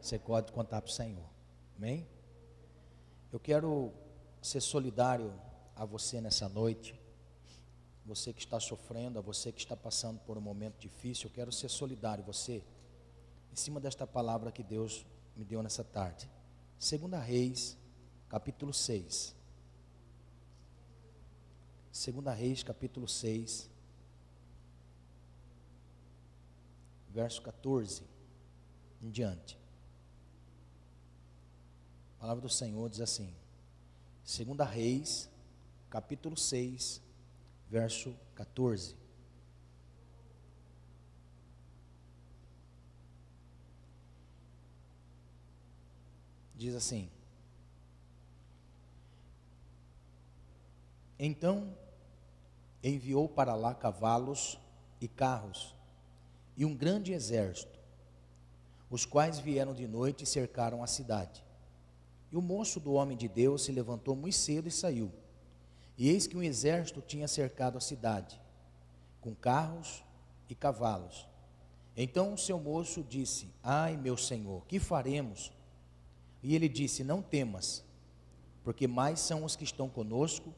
você pode contar para o Senhor. Amém? Eu quero ser solidário a você nessa noite. Você que está sofrendo, a você que está passando por um momento difícil, eu quero ser solidário. Você, em cima desta palavra que Deus me deu nessa tarde. Segunda Reis, capítulo 6. Segunda Reis, capítulo 6, verso 14 em diante. A palavra do Senhor diz assim: Segunda Reis, capítulo 6, verso 14. Diz assim: Então enviou para lá cavalos e carros e um grande exército, os quais vieram de noite e cercaram a cidade. E o moço do homem de Deus se levantou muito cedo e saiu. E eis que um exército tinha cercado a cidade, com carros e cavalos. Então o seu moço disse: Ai, meu senhor, que faremos? E ele disse: Não temas, porque mais são os que estão conosco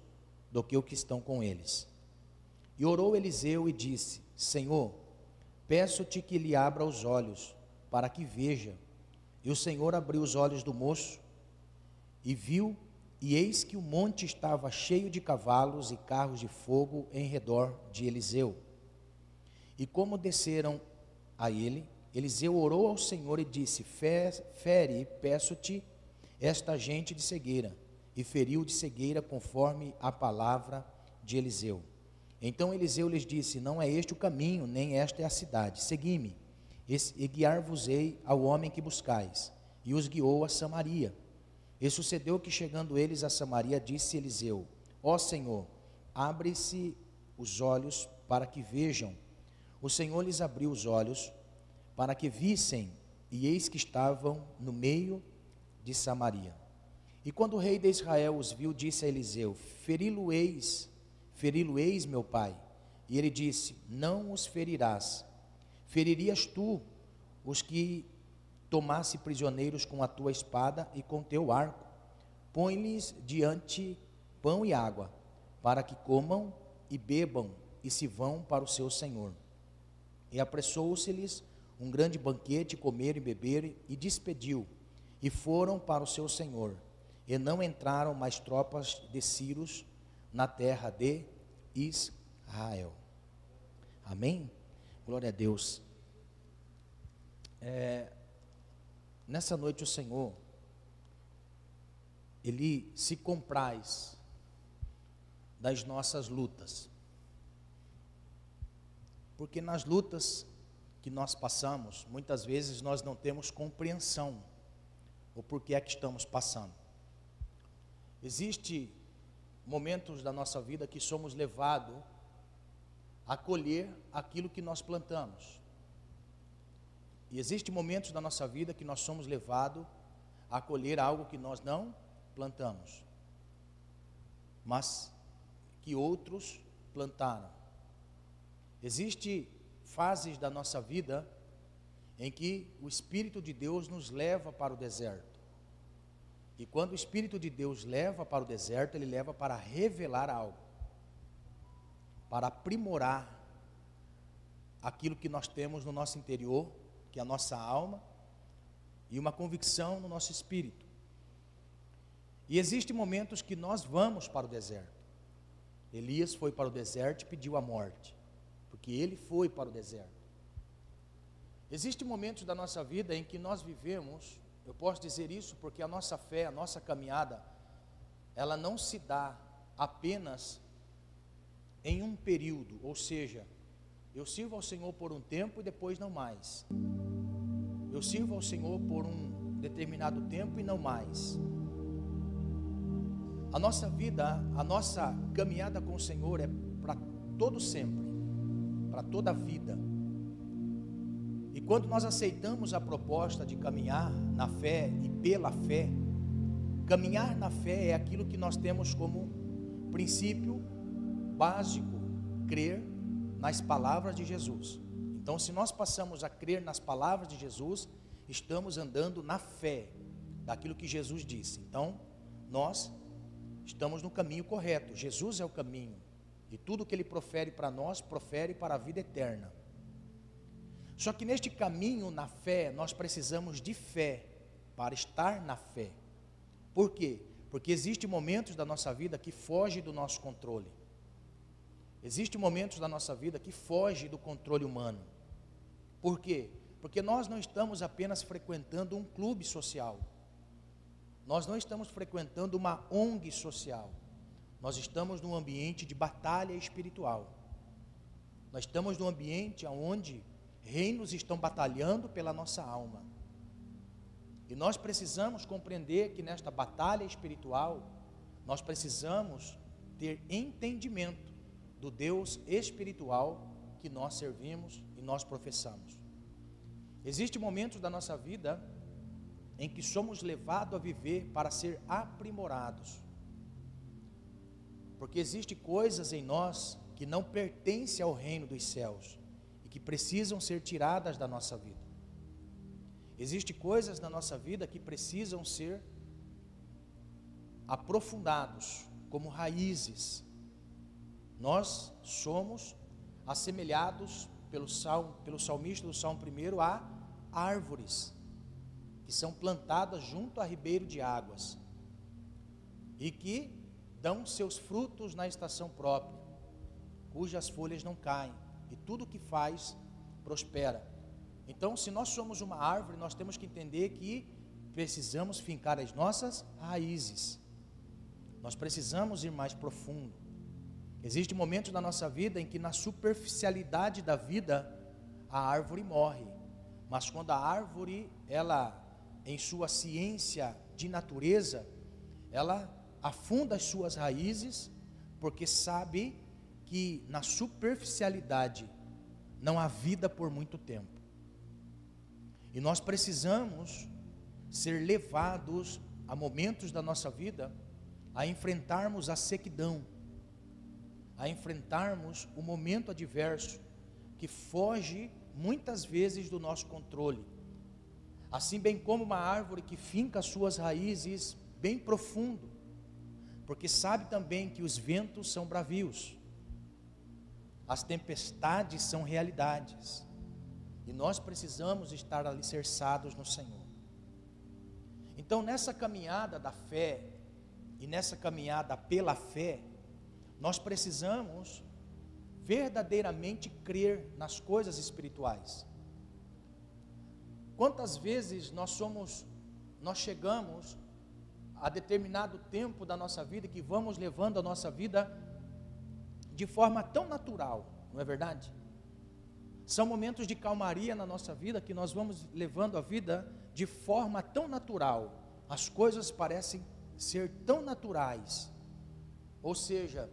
do que os que estão com eles. E orou Eliseu e disse: Senhor, peço-te que lhe abra os olhos, para que veja. E o Senhor abriu os olhos do moço e viu, e eis que o monte estava cheio de cavalos e carros de fogo em redor de Eliseu. E como desceram a ele, Eliseu orou ao Senhor e disse: Fere, peço-te, esta gente de cegueira e feriu de cegueira conforme a palavra de Eliseu. Então Eliseu lhes disse: Não é este o caminho, nem esta é a cidade. Segui-me, e guiar-vos-ei ao homem que buscais. E os guiou a Samaria. E sucedeu que, chegando eles a Samaria, disse Eliseu: Ó Senhor, abre-se os olhos para que vejam. O Senhor lhes abriu os olhos para que vissem, e eis que estavam no meio de Samaria. E quando o rei de Israel os viu, disse a Eliseu: Feri-lo-eis, feri-lo-eis, meu pai. E ele disse: Não os ferirás. Feririas tu os que tomasse prisioneiros com a tua espada e com teu arco. Põe-lhes diante pão e água, para que comam e bebam e se vão para o seu senhor. E apressou-se-lhes um grande banquete, comer e beber, e despediu, e foram para o seu senhor e não entraram mais tropas de Círios na terra de Israel. Amém? Glória a Deus. É, nessa noite o Senhor, Ele se compraz das nossas lutas. Porque nas lutas que nós passamos, muitas vezes nós não temos compreensão o porquê é que estamos passando. Existe momentos da nossa vida que somos levados a colher aquilo que nós plantamos. E existe momentos da nossa vida que nós somos levados a colher algo que nós não plantamos, mas que outros plantaram. Existe fases da nossa vida em que o Espírito de Deus nos leva para o deserto. E quando o Espírito de Deus leva para o deserto, ele leva para revelar algo, para aprimorar aquilo que nós temos no nosso interior, que é a nossa alma, e uma convicção no nosso espírito. E existem momentos que nós vamos para o deserto. Elias foi para o deserto e pediu a morte, porque ele foi para o deserto. Existem momentos da nossa vida em que nós vivemos eu posso dizer isso porque a nossa fé, a nossa caminhada, ela não se dá apenas em um período, ou seja, eu sirvo ao Senhor por um tempo e depois não mais. Eu sirvo ao Senhor por um determinado tempo e não mais. A nossa vida, a nossa caminhada com o Senhor é para todo sempre, para toda a vida. E quando nós aceitamos a proposta de caminhar na fé e pela fé, caminhar na fé é aquilo que nós temos como princípio básico, crer nas palavras de Jesus. Então, se nós passamos a crer nas palavras de Jesus, estamos andando na fé daquilo que Jesus disse. Então, nós estamos no caminho correto. Jesus é o caminho. E tudo que ele profere para nós, profere para a vida eterna. Só que neste caminho na fé, nós precisamos de fé para estar na fé. Por quê? Porque existem momentos da nossa vida que fogem do nosso controle. Existem momentos da nossa vida que fogem do controle humano. Por quê? Porque nós não estamos apenas frequentando um clube social. Nós não estamos frequentando uma ONG social. Nós estamos num ambiente de batalha espiritual. Nós estamos num ambiente onde reinos estão batalhando pela nossa alma. E nós precisamos compreender que nesta batalha espiritual, nós precisamos ter entendimento do Deus espiritual que nós servimos e nós professamos. Existem momentos da nossa vida em que somos levados a viver para ser aprimorados. Porque existem coisas em nós que não pertencem ao reino dos céus e que precisam ser tiradas da nossa vida. Existem coisas na nossa vida que precisam ser aprofundados como raízes. Nós somos assemelhados pelo, salmo, pelo salmista do Salmo 1 a árvores que são plantadas junto a ribeiro de águas e que dão seus frutos na estação própria, cujas folhas não caem e tudo que faz prospera. Então, se nós somos uma árvore, nós temos que entender que precisamos fincar as nossas raízes. Nós precisamos ir mais profundo. Existem momentos na nossa vida em que na superficialidade da vida a árvore morre. Mas quando a árvore, ela em sua ciência de natureza, ela afunda as suas raízes, porque sabe que na superficialidade não há vida por muito tempo. E nós precisamos ser levados a momentos da nossa vida a enfrentarmos a sequidão, a enfrentarmos o momento adverso que foge muitas vezes do nosso controle. Assim bem como uma árvore que finca suas raízes bem profundo, porque sabe também que os ventos são bravios, as tempestades são realidades. E nós precisamos estar alicerçados no Senhor. Então, nessa caminhada da fé e nessa caminhada pela fé, nós precisamos verdadeiramente crer nas coisas espirituais. Quantas vezes nós somos, nós chegamos a determinado tempo da nossa vida que vamos levando a nossa vida de forma tão natural, não é verdade? São momentos de calmaria na nossa vida que nós vamos levando a vida de forma tão natural. As coisas parecem ser tão naturais. Ou seja,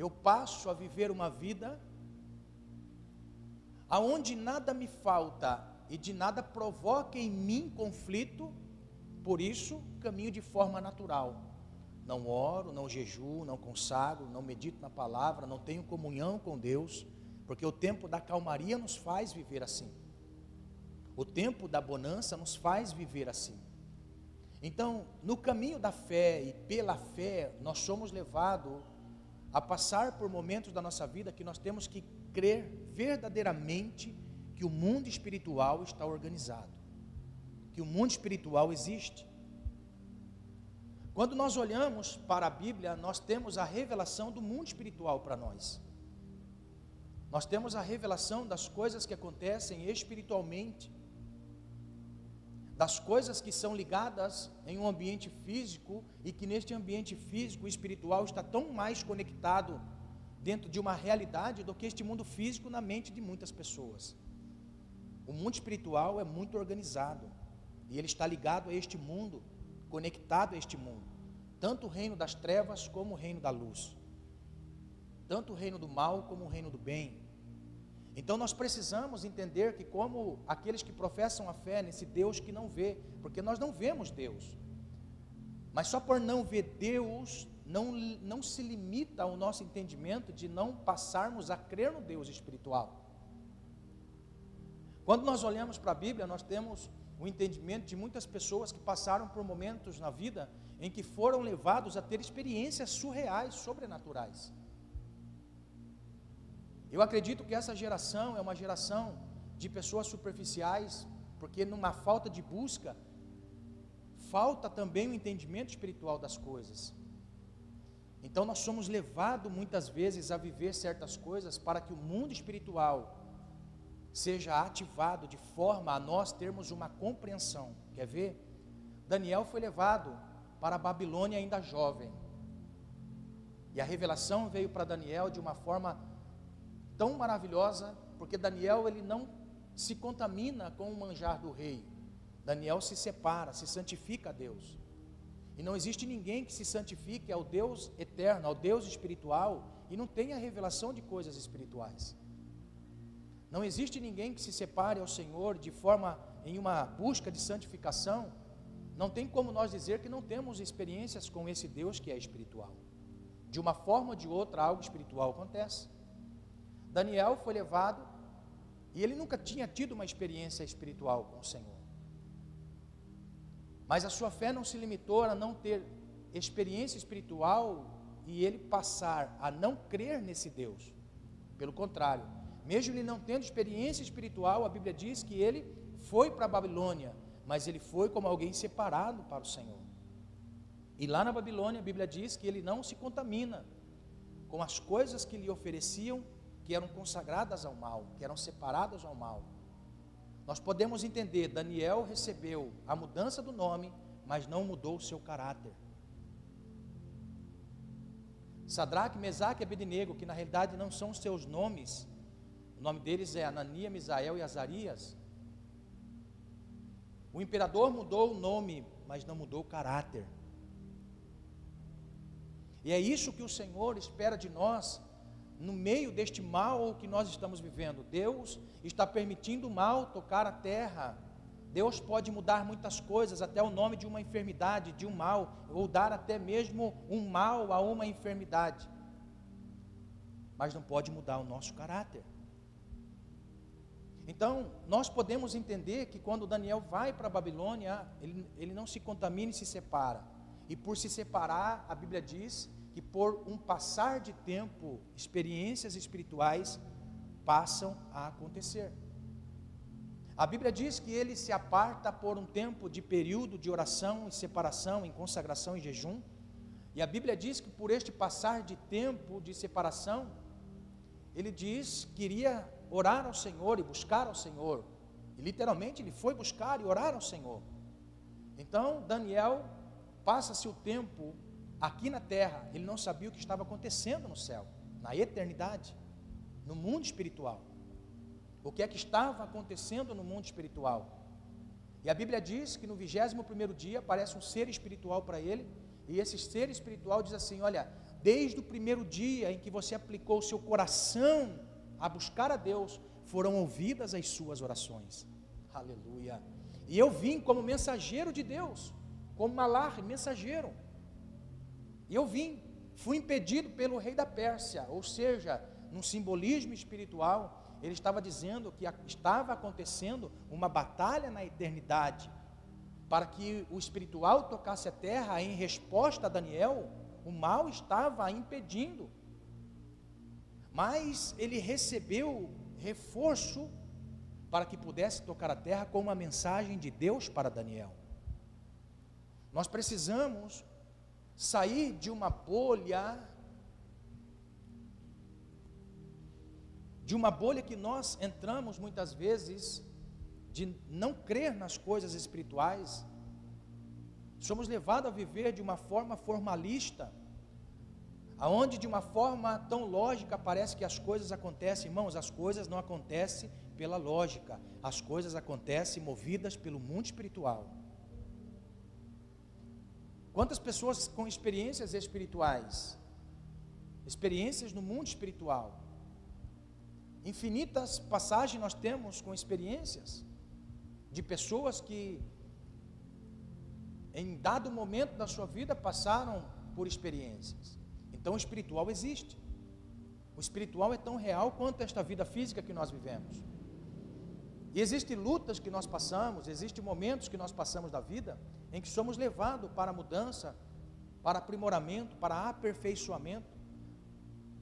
eu passo a viver uma vida aonde nada me falta e de nada provoca em mim conflito, por isso caminho de forma natural. Não oro, não jejuo, não consagro, não medito na palavra, não tenho comunhão com Deus porque o tempo da calmaria nos faz viver assim. O tempo da bonança nos faz viver assim. Então, no caminho da fé e pela fé, nós somos levados a passar por momentos da nossa vida que nós temos que crer verdadeiramente que o mundo espiritual está organizado, que o mundo espiritual existe. Quando nós olhamos para a Bíblia, nós temos a revelação do mundo espiritual para nós. Nós temos a revelação das coisas que acontecem espiritualmente, das coisas que são ligadas em um ambiente físico e que neste ambiente físico e espiritual está tão mais conectado dentro de uma realidade do que este mundo físico na mente de muitas pessoas. O mundo espiritual é muito organizado e ele está ligado a este mundo, conectado a este mundo, tanto o reino das trevas como o reino da luz tanto o reino do mal como o reino do bem. Então nós precisamos entender que, como aqueles que professam a fé nesse Deus que não vê, porque nós não vemos Deus, mas só por não ver Deus, não, não se limita ao nosso entendimento de não passarmos a crer no Deus espiritual. Quando nós olhamos para a Bíblia, nós temos o entendimento de muitas pessoas que passaram por momentos na vida em que foram levados a ter experiências surreais, sobrenaturais. Eu acredito que essa geração é uma geração de pessoas superficiais, porque numa falta de busca, falta também o entendimento espiritual das coisas. Então nós somos levados muitas vezes a viver certas coisas para que o mundo espiritual seja ativado de forma a nós termos uma compreensão. Quer ver? Daniel foi levado para a Babilônia ainda jovem. E a revelação veio para Daniel de uma forma tão maravilhosa, porque Daniel ele não se contamina com o manjar do rei. Daniel se separa, se santifica a Deus. E não existe ninguém que se santifique ao Deus eterno, ao Deus espiritual, e não tenha revelação de coisas espirituais. Não existe ninguém que se separe ao Senhor de forma em uma busca de santificação. Não tem como nós dizer que não temos experiências com esse Deus que é espiritual. De uma forma ou de outra, algo espiritual acontece. Daniel foi levado e ele nunca tinha tido uma experiência espiritual com o Senhor. Mas a sua fé não se limitou a não ter experiência espiritual e ele passar a não crer nesse Deus. Pelo contrário, mesmo ele não tendo experiência espiritual, a Bíblia diz que ele foi para a Babilônia, mas ele foi como alguém separado para o Senhor. E lá na Babilônia, a Bíblia diz que ele não se contamina com as coisas que lhe ofereciam, que eram consagradas ao mal, que eram separadas ao mal. Nós podemos entender, Daniel recebeu a mudança do nome, mas não mudou o seu caráter. Sadraque, Mesaque e Abednego, que na realidade não são os seus nomes, o nome deles é Anania, Misael e Azarias. O imperador mudou o nome, mas não mudou o caráter. E é isso que o Senhor espera de nós no meio deste mal que nós estamos vivendo. Deus está permitindo o mal tocar a terra. Deus pode mudar muitas coisas, até o nome de uma enfermidade, de um mal, ou dar até mesmo um mal a uma enfermidade. Mas não pode mudar o nosso caráter. Então, nós podemos entender que quando Daniel vai para a Babilônia, ele, ele não se contamina e se separa. E por se separar, a Bíblia diz que por um passar de tempo, experiências espirituais passam a acontecer. A Bíblia diz que ele se aparta por um tempo de período de oração e separação, em consagração e jejum. E a Bíblia diz que por este passar de tempo de separação, ele diz que iria orar ao Senhor e buscar ao Senhor. E literalmente ele foi buscar e orar ao Senhor. Então, Daniel passa-se o tempo aqui na terra, ele não sabia o que estava acontecendo no céu, na eternidade, no mundo espiritual. O que é que estava acontecendo no mundo espiritual? E a Bíblia diz que no 21 dia aparece um ser espiritual para ele, e esse ser espiritual diz assim: Olha, desde o primeiro dia em que você aplicou o seu coração a buscar a Deus, foram ouvidas as suas orações. Aleluia. E eu vim como mensageiro de Deus, como malar, mensageiro. E eu vim, fui impedido pelo rei da Pérsia, ou seja, num simbolismo espiritual, ele estava dizendo que estava acontecendo uma batalha na eternidade, para que o espiritual tocasse a terra em resposta a Daniel, o mal estava impedindo mas ele recebeu reforço para que pudesse tocar a terra com uma mensagem de Deus para Daniel. Nós precisamos sair de uma bolha, de uma bolha que nós entramos muitas vezes, de não crer nas coisas espirituais, somos levados a viver de uma forma formalista, aonde de uma forma tão lógica parece que as coisas acontecem, irmãos, as coisas não acontecem pela lógica, as coisas acontecem movidas pelo mundo espiritual. Quantas pessoas com experiências espirituais, experiências no mundo espiritual, infinitas passagens nós temos com experiências de pessoas que em dado momento da sua vida passaram por experiências. Então o espiritual existe. O espiritual é tão real quanto esta vida física que nós vivemos. E existem lutas que nós passamos, existem momentos que nós passamos da vida em que somos levados para mudança, para aprimoramento, para aperfeiçoamento.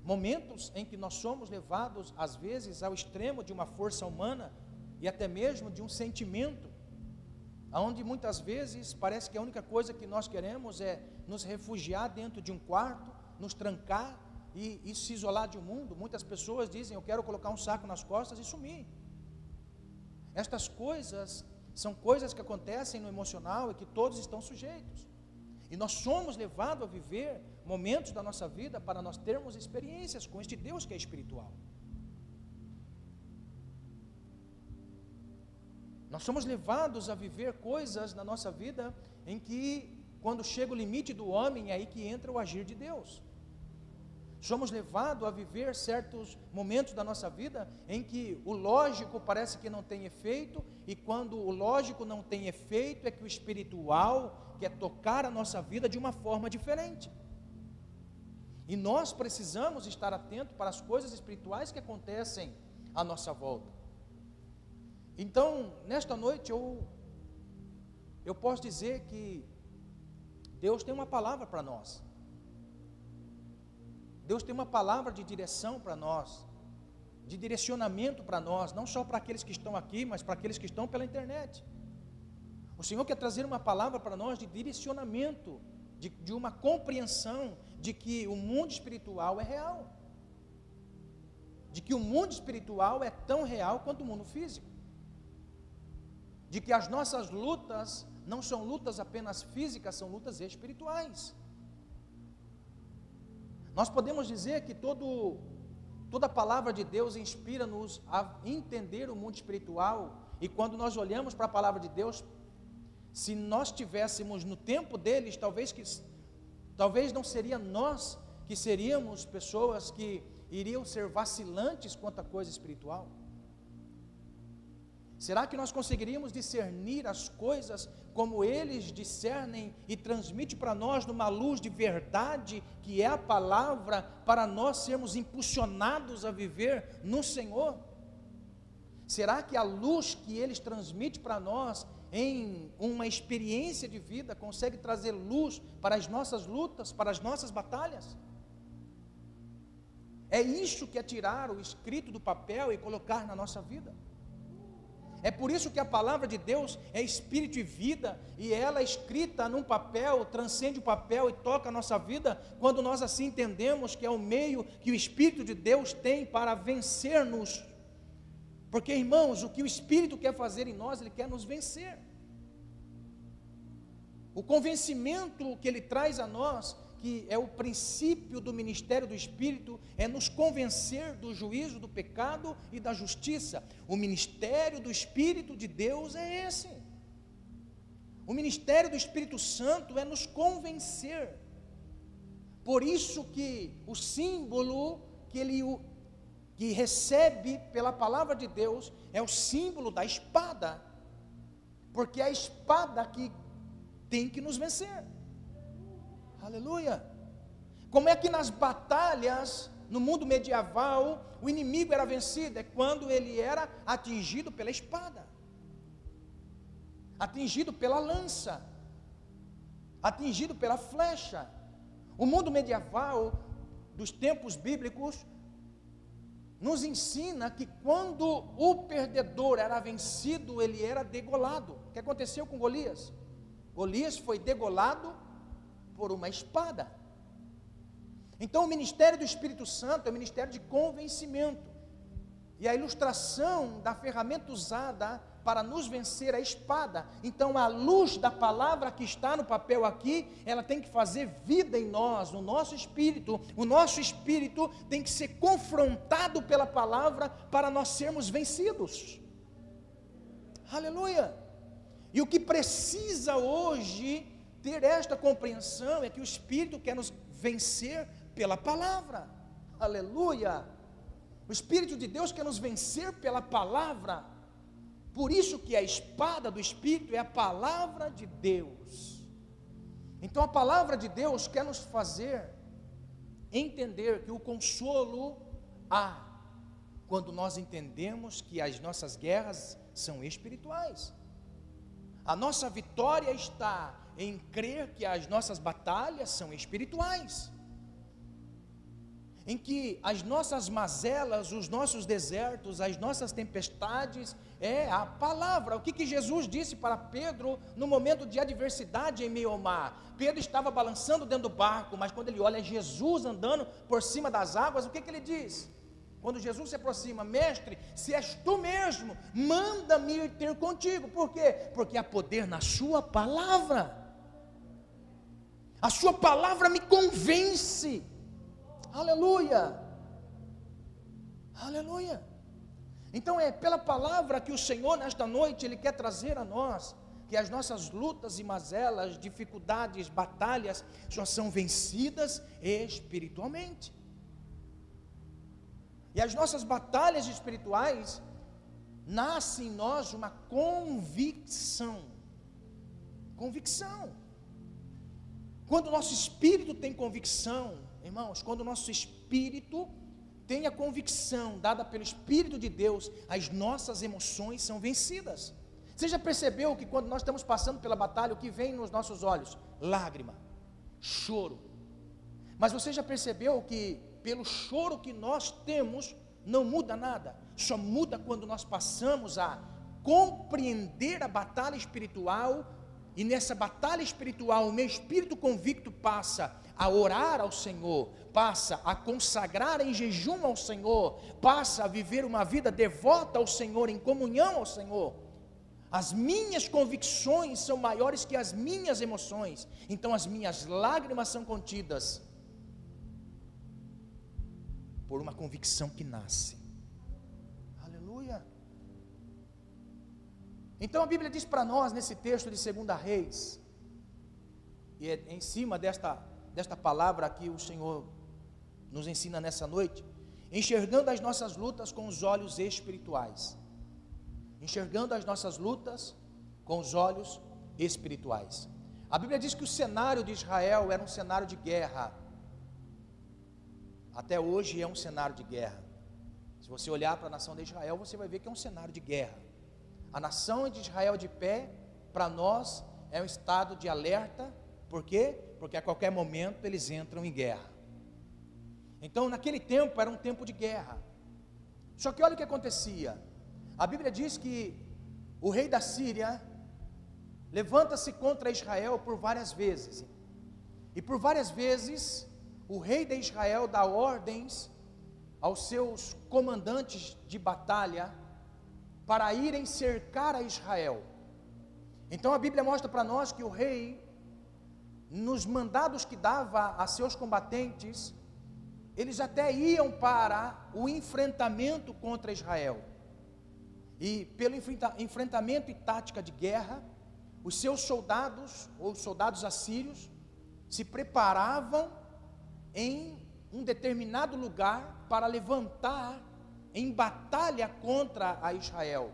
Momentos em que nós somos levados, às vezes, ao extremo de uma força humana e até mesmo de um sentimento, onde muitas vezes parece que a única coisa que nós queremos é nos refugiar dentro de um quarto, nos trancar e, e se isolar do mundo. Muitas pessoas dizem: Eu quero colocar um saco nas costas e sumir. Estas coisas são coisas que acontecem no emocional e que todos estão sujeitos. E nós somos levados a viver momentos da nossa vida para nós termos experiências com este Deus que é espiritual. Nós somos levados a viver coisas na nossa vida em que, quando chega o limite do homem, é aí que entra o agir de Deus. Somos levados a viver certos momentos da nossa vida em que o lógico parece que não tem efeito, e quando o lógico não tem efeito, é que o espiritual quer tocar a nossa vida de uma forma diferente. E nós precisamos estar atentos para as coisas espirituais que acontecem à nossa volta. Então, nesta noite, eu, eu posso dizer que Deus tem uma palavra para nós. Deus tem uma palavra de direção para nós, de direcionamento para nós, não só para aqueles que estão aqui, mas para aqueles que estão pela internet. O Senhor quer trazer uma palavra para nós de direcionamento, de, de uma compreensão de que o mundo espiritual é real, de que o mundo espiritual é tão real quanto o mundo físico, de que as nossas lutas não são lutas apenas físicas, são lutas espirituais. Nós podemos dizer que todo, toda a palavra de Deus inspira-nos a entender o mundo espiritual, e quando nós olhamos para a palavra de Deus, se nós tivéssemos no tempo deles, talvez que talvez não seria nós que seríamos pessoas que iriam ser vacilantes quanto à coisa espiritual. Será que nós conseguiríamos discernir as coisas como eles discernem e transmite para nós numa luz de verdade, que é a palavra, para nós sermos impulsionados a viver no Senhor? Será que a luz que eles transmitem para nós em uma experiência de vida consegue trazer luz para as nossas lutas, para as nossas batalhas? É isso que é tirar o escrito do papel e colocar na nossa vida. É por isso que a palavra de Deus é espírito e vida, e ela é escrita num papel, transcende o papel e toca a nossa vida, quando nós assim entendemos que é o meio que o Espírito de Deus tem para vencer-nos. Porque, irmãos, o que o Espírito quer fazer em nós, ele quer nos vencer. O convencimento que ele traz a nós que é o princípio do ministério do Espírito, é nos convencer do juízo do pecado e da justiça. O ministério do Espírito de Deus é esse. O ministério do Espírito Santo é nos convencer. Por isso que o símbolo que ele que recebe pela palavra de Deus é o símbolo da espada. Porque é a espada que tem que nos vencer. Aleluia. Como é que nas batalhas no mundo medieval o inimigo era vencido? É quando ele era atingido pela espada, atingido pela lança, atingido pela flecha. O mundo medieval dos tempos bíblicos nos ensina que quando o perdedor era vencido, ele era degolado. O que aconteceu com Golias? Golias foi degolado por uma espada. Então, o ministério do Espírito Santo é o ministério de convencimento. E a ilustração da ferramenta usada para nos vencer a espada. Então, a luz da palavra que está no papel aqui, ela tem que fazer vida em nós, no nosso espírito. O nosso espírito tem que ser confrontado pela palavra para nós sermos vencidos. Aleluia! E o que precisa hoje ter esta compreensão é que o Espírito quer nos vencer pela palavra. Aleluia! O Espírito de Deus quer nos vencer pela palavra. Por isso que a espada do Espírito é a palavra de Deus. Então a palavra de Deus quer nos fazer entender que o consolo há quando nós entendemos que as nossas guerras são espirituais. A nossa vitória está em crer que as nossas batalhas são espirituais em que as nossas mazelas, os nossos desertos, as nossas tempestades, é a palavra. O que, que Jesus disse para Pedro no momento de adversidade em meio ao mar? Pedro estava balançando dentro do barco, mas quando ele olha Jesus andando por cima das águas, o que, que ele diz? Quando Jesus se aproxima, mestre, se és tu mesmo, manda-me ir ter contigo. Por quê? Porque há poder na sua palavra. A sua palavra me convence. Aleluia! Aleluia! Então é pela palavra que o Senhor nesta noite ele quer trazer a nós que as nossas lutas e mazelas, dificuldades, batalhas já são vencidas espiritualmente. E as nossas batalhas espirituais nasce em nós uma convicção. Convicção. Quando o nosso espírito tem convicção, Irmãos, quando o nosso espírito tem a convicção dada pelo Espírito de Deus, as nossas emoções são vencidas. Você já percebeu que quando nós estamos passando pela batalha, o que vem nos nossos olhos? Lágrima, choro. Mas você já percebeu que pelo choro que nós temos, não muda nada, só muda quando nós passamos a compreender a batalha espiritual, e nessa batalha espiritual, o meu espírito convicto passa a orar ao Senhor, passa a consagrar em jejum ao Senhor, passa a viver uma vida devota ao Senhor, em comunhão ao Senhor. As minhas convicções são maiores que as minhas emoções, então as minhas lágrimas são contidas por uma convicção que nasce. Então a Bíblia diz para nós nesse texto de 2 Reis, e é em cima desta desta palavra que o Senhor nos ensina nessa noite, enxergando as nossas lutas com os olhos espirituais. Enxergando as nossas lutas com os olhos espirituais. A Bíblia diz que o cenário de Israel era um cenário de guerra. Até hoje é um cenário de guerra. Se você olhar para a nação de Israel, você vai ver que é um cenário de guerra. A nação de Israel de pé, para nós, é um estado de alerta, por quê? porque a qualquer momento eles entram em guerra. Então, naquele tempo era um tempo de guerra. Só que olha o que acontecia. A Bíblia diz que o rei da Síria levanta-se contra Israel por várias vezes. E por várias vezes o rei de Israel dá ordens aos seus comandantes de batalha para irem cercar a Israel. Então a Bíblia mostra para nós que o rei nos mandados que dava a seus combatentes, eles até iam para o enfrentamento contra Israel. E pelo enfrentamento e tática de guerra, os seus soldados, ou soldados assírios, se preparavam em um determinado lugar para levantar em batalha contra a Israel,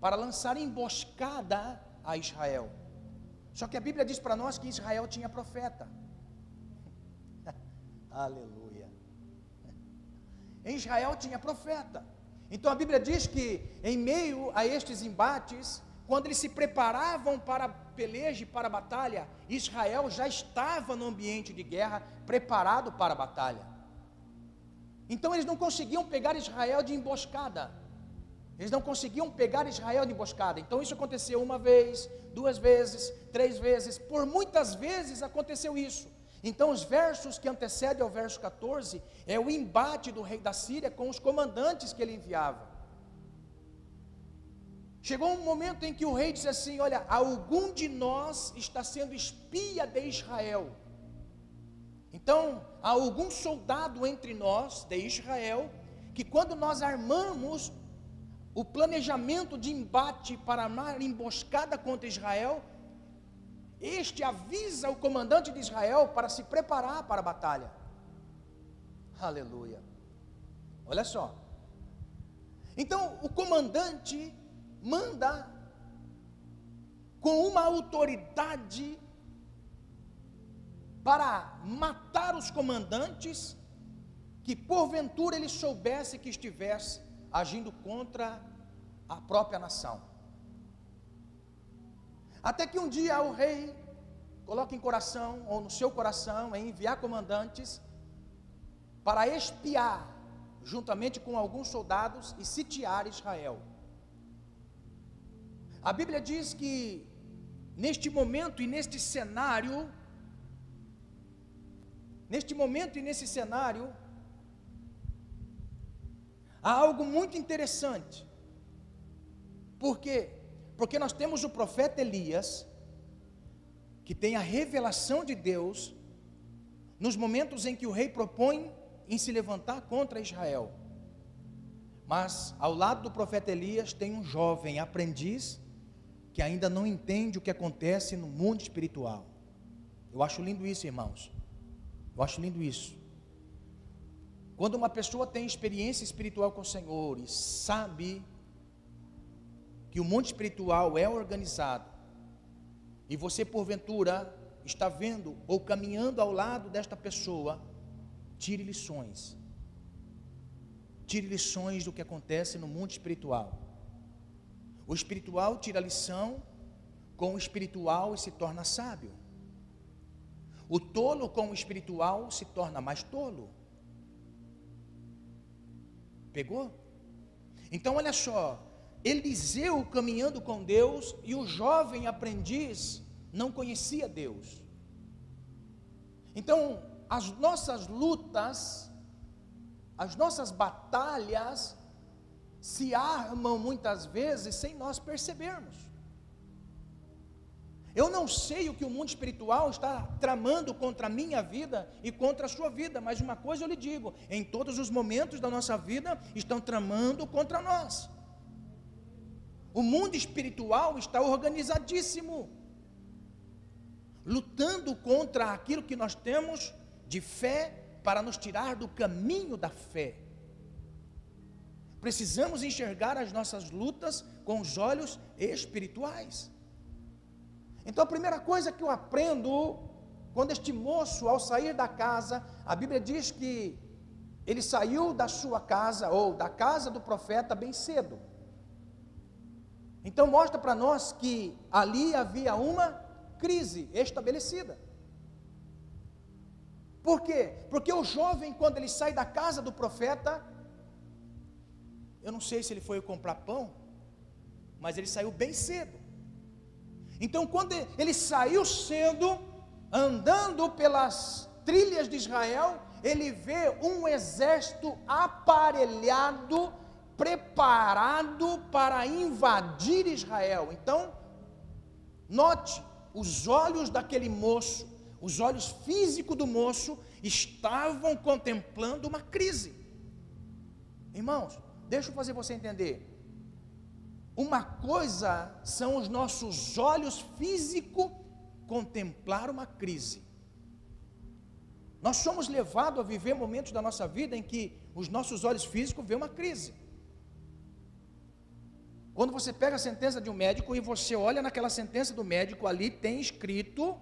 para lançar emboscada a Israel. Só que a Bíblia diz para nós que Israel tinha profeta. Aleluia. Em Israel tinha profeta. Então a Bíblia diz que em meio a estes embates, quando eles se preparavam para a peleja e para a batalha, Israel já estava no ambiente de guerra, preparado para a batalha. Então eles não conseguiam pegar Israel de emboscada. Eles não conseguiam pegar Israel de emboscada. Então isso aconteceu uma vez, duas vezes, três vezes, por muitas vezes aconteceu isso. Então os versos que antecedem ao verso 14 é o embate do rei da Síria com os comandantes que ele enviava. Chegou um momento em que o rei disse assim: Olha, algum de nós está sendo espia de Israel. Então, há algum soldado entre nós, de Israel, que quando nós armamos o planejamento de embate para armar emboscada contra Israel, este avisa o comandante de Israel para se preparar para a batalha. Aleluia. Olha só. Então, o comandante manda com uma autoridade para matar os comandantes que porventura ele soubesse que estivesse agindo contra a própria nação. Até que um dia o rei coloca em coração, ou no seu coração, em enviar comandantes para espiar, juntamente com alguns soldados, e sitiar Israel. A Bíblia diz que, neste momento e neste cenário, neste momento e nesse cenário, há algo muito interessante. Por quê? Porque nós temos o profeta Elias, que tem a revelação de Deus, nos momentos em que o rei propõe em se levantar contra Israel. Mas ao lado do profeta Elias tem um jovem aprendiz que ainda não entende o que acontece no mundo espiritual. Eu acho lindo isso, irmãos. Eu acho lindo isso. Quando uma pessoa tem experiência espiritual com o Senhor e sabe que o mundo espiritual é organizado, e você porventura está vendo ou caminhando ao lado desta pessoa, tire lições. Tire lições do que acontece no mundo espiritual. O espiritual tira lição com o espiritual e se torna sábio. O tolo com o espiritual se torna mais tolo. Pegou? Então olha só, Eliseu caminhando com Deus e o jovem aprendiz não conhecia Deus. Então, as nossas lutas, as nossas batalhas se armam muitas vezes sem nós percebermos. Eu não sei o que o mundo espiritual está tramando contra a minha vida e contra a sua vida, mas uma coisa eu lhe digo: em todos os momentos da nossa vida estão tramando contra nós. O mundo espiritual está organizadíssimo, lutando contra aquilo que nós temos de fé para nos tirar do caminho da fé. Precisamos enxergar as nossas lutas com os olhos espirituais. Então a primeira coisa que eu aprendo, quando este moço, ao sair da casa, a Bíblia diz que ele saiu da sua casa, ou da casa do profeta, bem cedo. Então mostra para nós que ali havia uma crise estabelecida. Por quê? Porque o jovem, quando ele sai da casa do profeta, eu não sei se ele foi comprar pão, mas ele saiu bem cedo. Então, quando ele saiu cedo, andando pelas trilhas de Israel, ele vê um exército aparelhado, preparado para invadir Israel. Então, note, os olhos daquele moço, os olhos físicos do moço, estavam contemplando uma crise. Irmãos, deixa eu fazer você entender. Uma coisa são os nossos olhos físicos contemplar uma crise. Nós somos levados a viver momentos da nossa vida em que os nossos olhos físicos vêem uma crise. Quando você pega a sentença de um médico e você olha naquela sentença do médico, ali tem escrito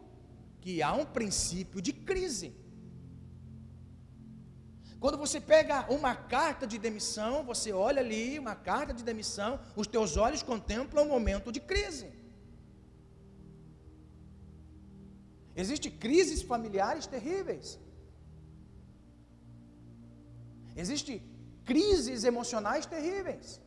que há um princípio de crise. Quando você pega uma carta de demissão, você olha ali, uma carta de demissão, os teus olhos contemplam um momento de crise. Existem crises familiares terríveis. Existem crises emocionais terríveis.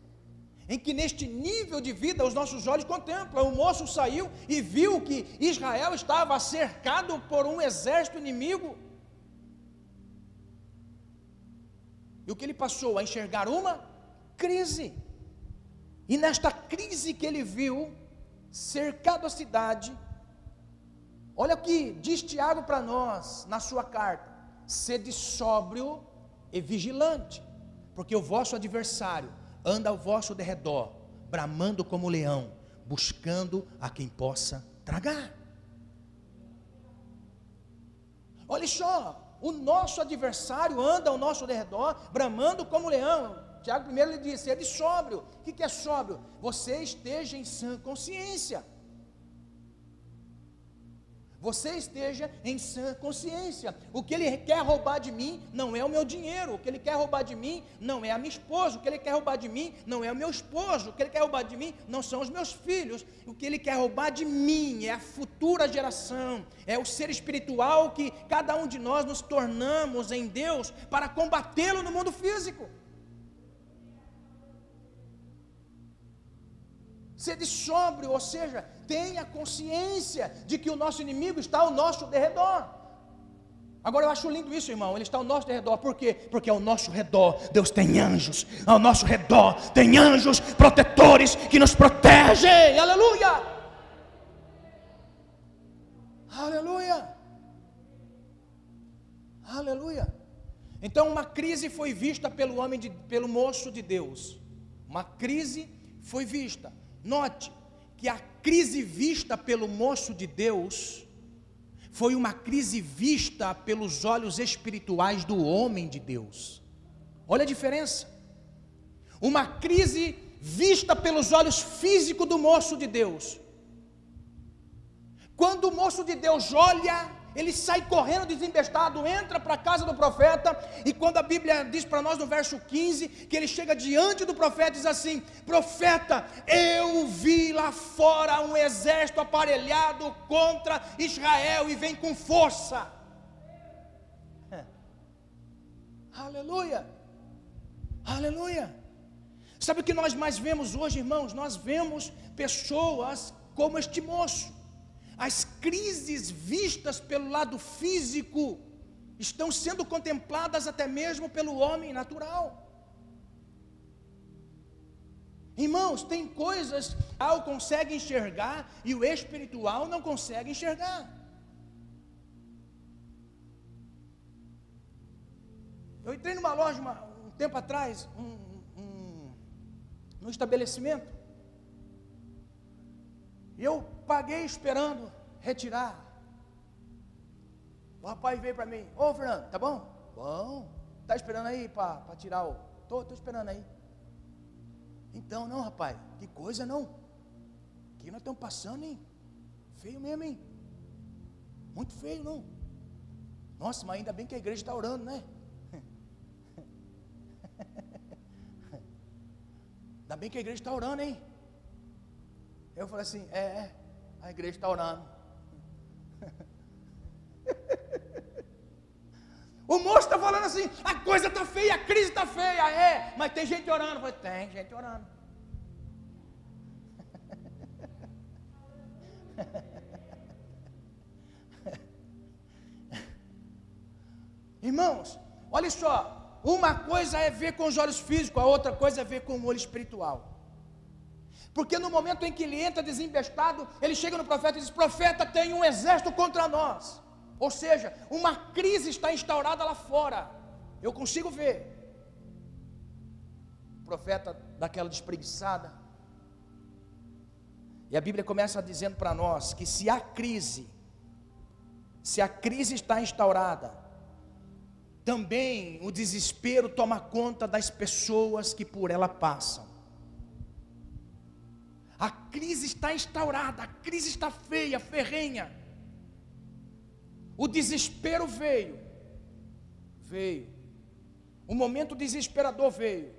Em que neste nível de vida os nossos olhos contemplam. O moço saiu e viu que Israel estava cercado por um exército inimigo. E o que ele passou? A enxergar uma crise. E nesta crise que ele viu, cercado a cidade, olha o que diz Tiago para nós na sua carta: sede sóbrio e vigilante, porque o vosso adversário anda ao vosso derredor, bramando como leão, buscando a quem possa tragar. Olha só, o nosso adversário anda ao nosso redor, bramando como leão. Tiago primeiro lhe disse: é de sóbrio. O que é sóbrio? Você esteja em sã consciência. Você esteja em sã consciência. O que ele quer roubar de mim não é o meu dinheiro, o que ele quer roubar de mim não é a minha esposa, o que ele quer roubar de mim não é o meu esposo, o que ele quer roubar de mim não são os meus filhos, o que ele quer roubar de mim é a futura geração, é o ser espiritual que cada um de nós nos tornamos em Deus para combatê-lo no mundo físico. Sede sóbrio, ou seja, tenha consciência de que o nosso inimigo está ao nosso derredor. Agora eu acho lindo isso, irmão. Ele está ao nosso redor. Por quê? Porque ao nosso redor Deus tem anjos. Ao nosso redor tem anjos protetores que nos protegem. Aleluia! Aleluia! Aleluia! Então uma crise foi vista pelo homem de, pelo moço de Deus. Uma crise foi vista. Note que a crise vista pelo moço de Deus foi uma crise vista pelos olhos espirituais do homem de Deus. Olha a diferença. Uma crise vista pelos olhos físicos do moço de Deus. Quando o moço de Deus olha ele sai correndo desembestado, entra para a casa do profeta, e quando a Bíblia diz para nós no verso 15, que ele chega diante do profeta e diz assim: Profeta, eu vi lá fora um exército aparelhado contra Israel e vem com força. É. Aleluia, aleluia. Sabe o que nós mais vemos hoje, irmãos? Nós vemos pessoas como este moço as crises vistas pelo lado físico estão sendo contempladas até mesmo pelo homem natural. Irmãos, tem coisas que o consegue enxergar e o espiritual não consegue enxergar. Eu entrei numa loja uma, um tempo atrás, um, um, num estabelecimento, e eu paguei esperando retirar. O rapaz veio para mim, ô Fernando, tá bom? Bom. Tá esperando aí para tirar o. Tô, tô esperando aí. Então, não, rapaz, que coisa não. Que nós estamos passando, hein? Feio mesmo, hein? Muito feio, não. Nossa, mas ainda bem que a igreja está orando, né? Ainda bem que a igreja está orando, hein? Eu falei assim: é, é, a igreja está orando. O moço está falando assim: a coisa está feia, a crise está feia, é, mas tem gente orando. Falei, tem gente orando. Irmãos, olha só, uma coisa é ver com os olhos físicos, a outra coisa é ver com o olho espiritual. Porque no momento em que ele entra desembestado, ele chega no profeta e diz: Profeta, tem um exército contra nós. Ou seja, uma crise está instaurada lá fora. Eu consigo ver. O profeta daquela despreguiçada. E a Bíblia começa dizendo para nós que se a crise, se a crise está instaurada, também o desespero toma conta das pessoas que por ela passam. A crise está instaurada, a crise está feia, ferrenha. O desespero veio. Veio. O momento desesperador veio.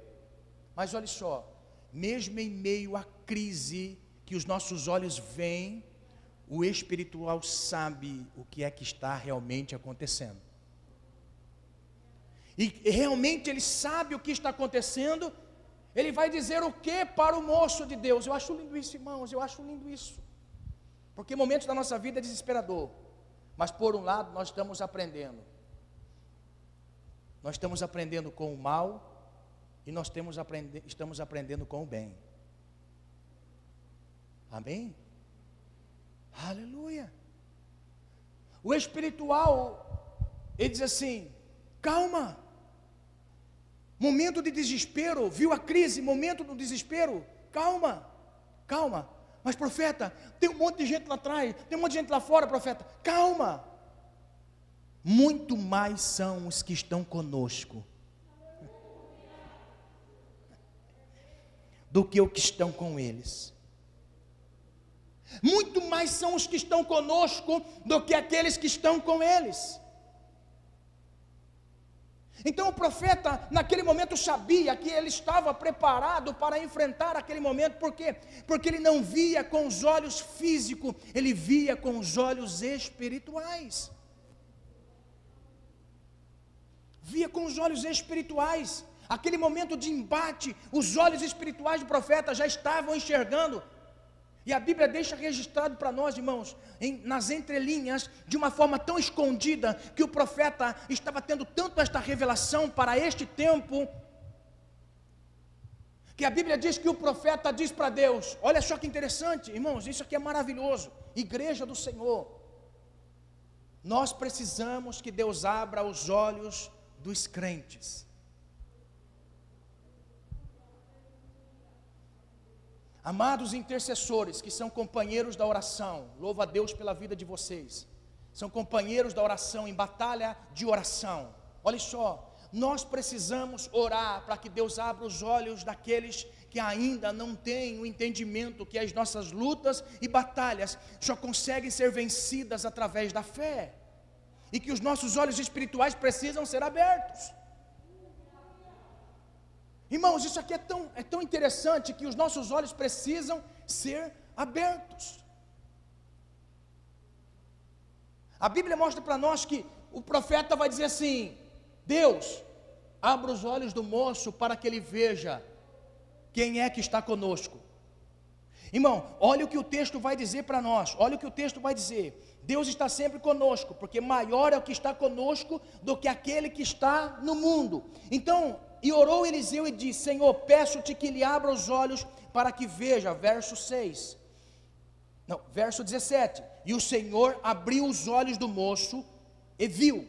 Mas olha só, mesmo em meio à crise que os nossos olhos veem, o espiritual sabe o que é que está realmente acontecendo. E realmente ele sabe o que está acontecendo ele vai dizer o que para o moço de Deus? Eu acho lindo isso, irmãos, eu acho lindo isso. Porque momentos da nossa vida é desesperador. Mas por um lado nós estamos aprendendo. Nós estamos aprendendo com o mal e nós temos aprende, estamos aprendendo com o bem. Amém? Aleluia. O espiritual, ele diz assim: calma, Momento de desespero, viu a crise, momento do desespero. Calma, calma. Mas profeta, tem um monte de gente lá atrás, tem um monte de gente lá fora, profeta. Calma. Muito mais são os que estão conosco do que os que estão com eles. Muito mais são os que estão conosco do que aqueles que estão com eles. Então o profeta, naquele momento, sabia que ele estava preparado para enfrentar aquele momento, por quê? Porque ele não via com os olhos físicos, ele via com os olhos espirituais. Via com os olhos espirituais. Aquele momento de embate, os olhos espirituais do profeta já estavam enxergando e a Bíblia deixa registrado para nós, irmãos, em, nas entrelinhas, de uma forma tão escondida, que o profeta estava tendo tanto esta revelação para este tempo, que a Bíblia diz que o profeta diz para Deus: olha só que interessante, irmãos, isso aqui é maravilhoso, igreja do Senhor. Nós precisamos que Deus abra os olhos dos crentes. Amados intercessores, que são companheiros da oração, louva a Deus pela vida de vocês. São companheiros da oração em batalha de oração. Olha só, nós precisamos orar para que Deus abra os olhos daqueles que ainda não têm o entendimento que as nossas lutas e batalhas só conseguem ser vencidas através da fé. E que os nossos olhos espirituais precisam ser abertos. Irmãos, isso aqui é tão, é tão interessante que os nossos olhos precisam ser abertos. A Bíblia mostra para nós que o profeta vai dizer assim: Deus, abra os olhos do moço para que ele veja quem é que está conosco. Irmão, olha o que o texto vai dizer para nós, olha o que o texto vai dizer. Deus está sempre conosco, porque maior é o que está conosco do que aquele que está no mundo. Então, e orou Eliseu e disse: Senhor, peço-te que lhe abra os olhos para que veja. Verso 6. Não, verso 17. E o Senhor abriu os olhos do moço e viu.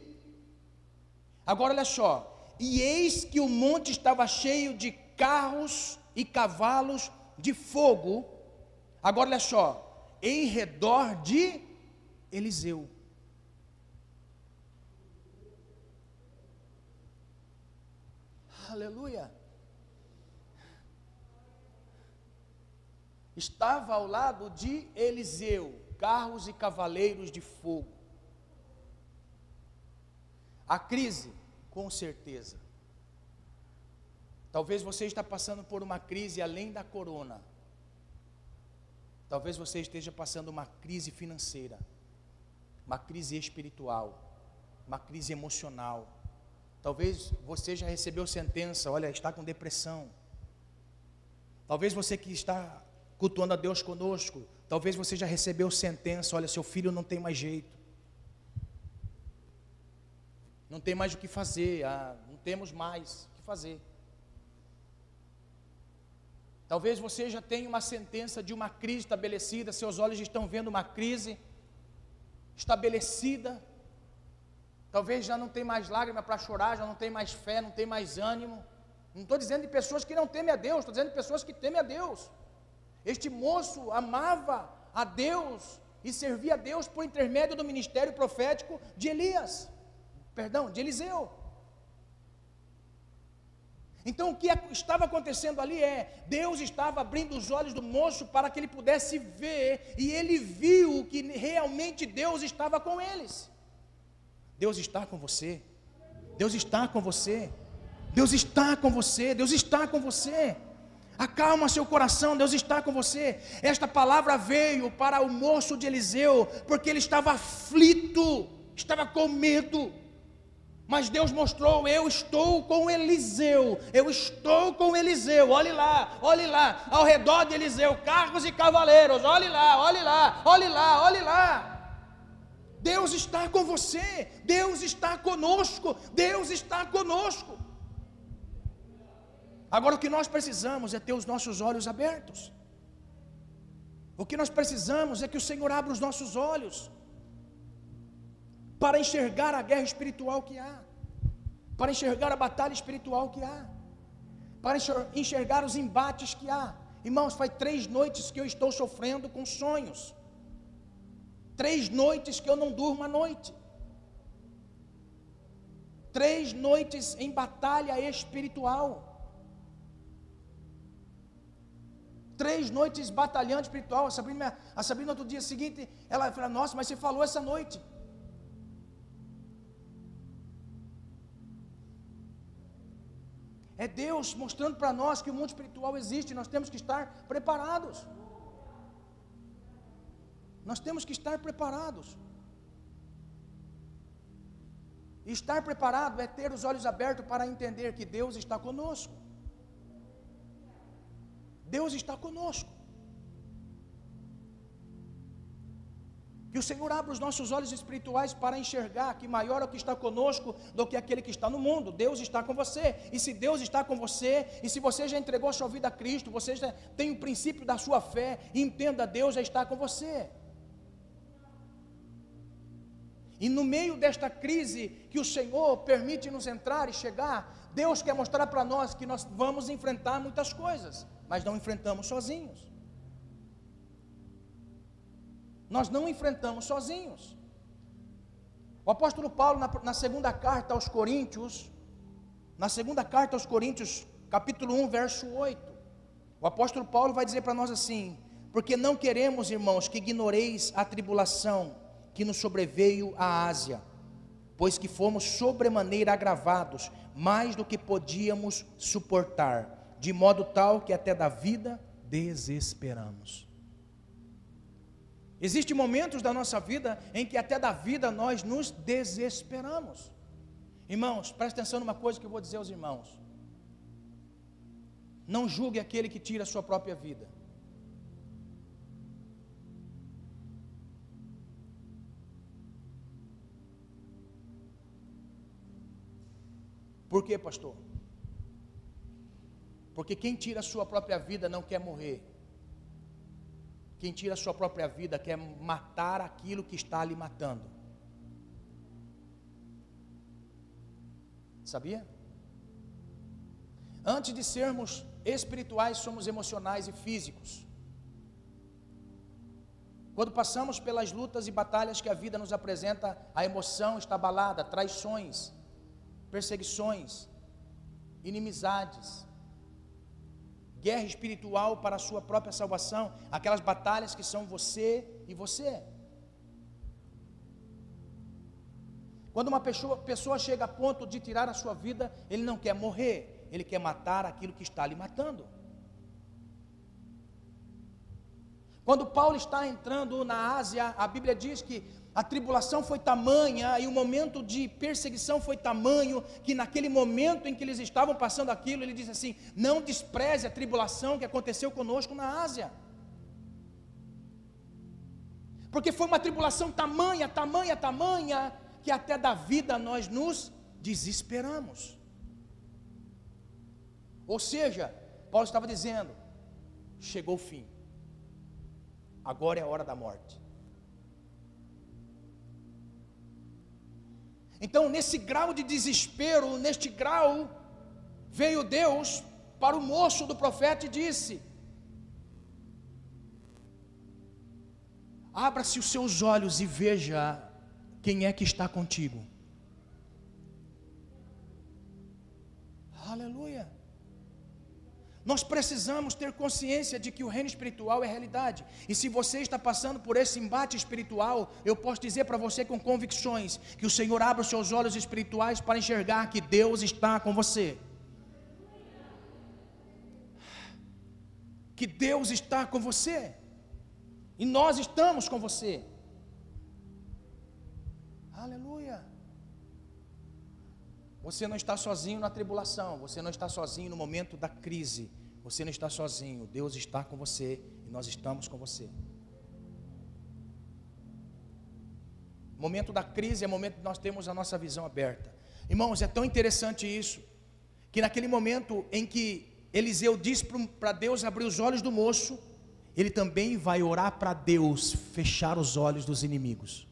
Agora olha só. E eis que o monte estava cheio de carros e cavalos de fogo. Agora olha só. Em redor de Eliseu. Aleluia. Estava ao lado de Eliseu, carros e cavaleiros de fogo. A crise, com certeza. Talvez você está passando por uma crise além da corona. Talvez você esteja passando uma crise financeira, uma crise espiritual, uma crise emocional Talvez você já recebeu sentença, olha, está com depressão. Talvez você que está cultuando a Deus conosco, talvez você já recebeu sentença, olha, seu filho não tem mais jeito. Não tem mais o que fazer, ah, não temos mais o que fazer. Talvez você já tenha uma sentença de uma crise estabelecida, seus olhos estão vendo uma crise estabelecida, Talvez já não tem mais lágrima para chorar, já não tem mais fé, não tem mais ânimo. Não estou dizendo de pessoas que não temem a Deus, estou dizendo de pessoas que temem a Deus. Este moço amava a Deus e servia a Deus por intermédio do ministério profético de Elias, perdão, de Eliseu. Então o que estava acontecendo ali é, Deus estava abrindo os olhos do moço para que ele pudesse ver, e ele viu que realmente Deus estava com eles. Deus está com você. Deus está com você. Deus está com você. Deus está com você. Acalma seu coração, Deus está com você. Esta palavra veio para o moço de Eliseu, porque ele estava aflito, estava com medo. Mas Deus mostrou: eu estou com Eliseu, eu estou com Eliseu. Olhe lá, olhe lá, ao redor de Eliseu, carros e cavaleiros. Olhe lá, olhe lá, olhe lá, olhe lá. Deus está com você, Deus está conosco, Deus está conosco. Agora o que nós precisamos é ter os nossos olhos abertos. O que nós precisamos é que o Senhor abra os nossos olhos para enxergar a guerra espiritual que há, para enxergar a batalha espiritual que há, para enxergar os embates que há. Irmãos, faz três noites que eu estou sofrendo com sonhos. Três noites que eu não durmo à noite. Três noites em batalha espiritual. três noites batalhando espiritual. A Sabrina, a Sabrina, outro dia seguinte, ela falou: Nossa, mas você falou essa noite. É Deus mostrando para nós que o mundo espiritual existe, nós temos que estar preparados. Nós temos que estar preparados. Estar preparado é ter os olhos abertos para entender que Deus está conosco. Deus está conosco. Que o Senhor abra os nossos olhos espirituais para enxergar que maior é o que está conosco do que aquele que está no mundo. Deus está com você. E se Deus está com você, e se você já entregou a sua vida a Cristo, você já tem o princípio da sua fé, entenda, Deus já está com você. E no meio desta crise que o Senhor permite nos entrar e chegar, Deus quer mostrar para nós que nós vamos enfrentar muitas coisas, mas não enfrentamos sozinhos. Nós não enfrentamos sozinhos. O apóstolo Paulo, na, na, segunda carta aos Coríntios, na segunda carta aos Coríntios, capítulo 1, verso 8, o apóstolo Paulo vai dizer para nós assim: Porque não queremos, irmãos, que ignoreis a tribulação que nos sobreveio à Ásia, pois que fomos sobremaneira agravados, mais do que podíamos suportar, de modo tal que até da vida desesperamos. Existem momentos da nossa vida em que até da vida nós nos desesperamos. Irmãos, preste atenção numa coisa que eu vou dizer aos irmãos. Não julgue aquele que tira a sua própria vida. Por quê, pastor? Porque quem tira a sua própria vida não quer morrer. Quem tira a sua própria vida quer matar aquilo que está lhe matando. Sabia? Antes de sermos espirituais, somos emocionais e físicos. Quando passamos pelas lutas e batalhas que a vida nos apresenta, a emoção está abalada, traições, perseguições, inimizades, guerra espiritual para a sua própria salvação, aquelas batalhas que são você e você. Quando uma pessoa, pessoa chega a ponto de tirar a sua vida, ele não quer morrer, ele quer matar aquilo que está lhe matando. Quando Paulo está entrando na Ásia, a Bíblia diz que a tribulação foi tamanha e o momento de perseguição foi tamanho que naquele momento em que eles estavam passando aquilo, ele diz assim: "Não despreze a tribulação que aconteceu conosco na Ásia". Porque foi uma tribulação tamanha, tamanha, tamanha que até da vida nós nos desesperamos. Ou seja, Paulo estava dizendo: chegou o fim. Agora é a hora da morte. Então, nesse grau de desespero, neste grau, veio Deus para o moço do profeta e disse: Abra-se os seus olhos e veja quem é que está contigo. Aleluia. Nós precisamos ter consciência de que o reino espiritual é realidade. E se você está passando por esse embate espiritual, eu posso dizer para você com convicções que o Senhor abra os seus olhos espirituais para enxergar que Deus está com você. Que Deus está com você. E nós estamos com você. Aleluia. Você não está sozinho na tribulação, você não está sozinho no momento da crise, você não está sozinho, Deus está com você e nós estamos com você. Momento da crise é momento que nós temos a nossa visão aberta. Irmãos, é tão interessante isso, que naquele momento em que Eliseu diz para Deus abrir os olhos do moço, ele também vai orar para Deus fechar os olhos dos inimigos.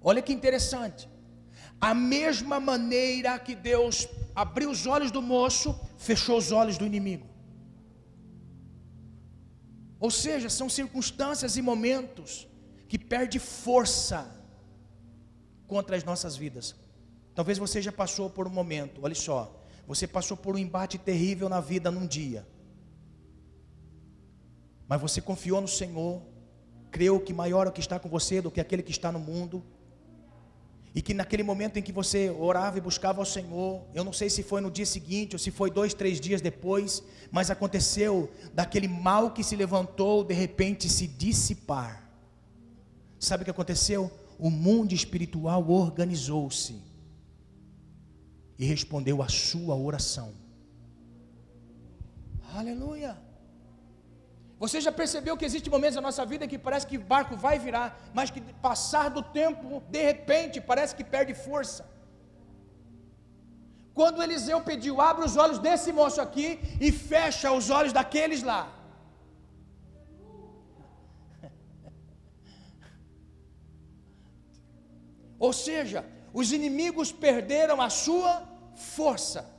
Olha que interessante. A mesma maneira que Deus abriu os olhos do moço, fechou os olhos do inimigo. Ou seja, são circunstâncias e momentos que perde força contra as nossas vidas. Talvez você já passou por um momento, olha só, você passou por um embate terrível na vida num dia. mas você confiou no Senhor, creu que maior é o que está com você do que aquele que está no mundo. E que naquele momento em que você orava e buscava ao Senhor, eu não sei se foi no dia seguinte ou se foi dois, três dias depois, mas aconteceu daquele mal que se levantou, de repente se dissipar. Sabe o que aconteceu? O mundo espiritual organizou-se e respondeu à sua oração. Aleluia. Você já percebeu que existem momentos na nossa vida que parece que o barco vai virar, mas que passar do tempo, de repente, parece que perde força. Quando Eliseu pediu, abre os olhos desse moço aqui e fecha os olhos daqueles lá. Ou seja, os inimigos perderam a sua força.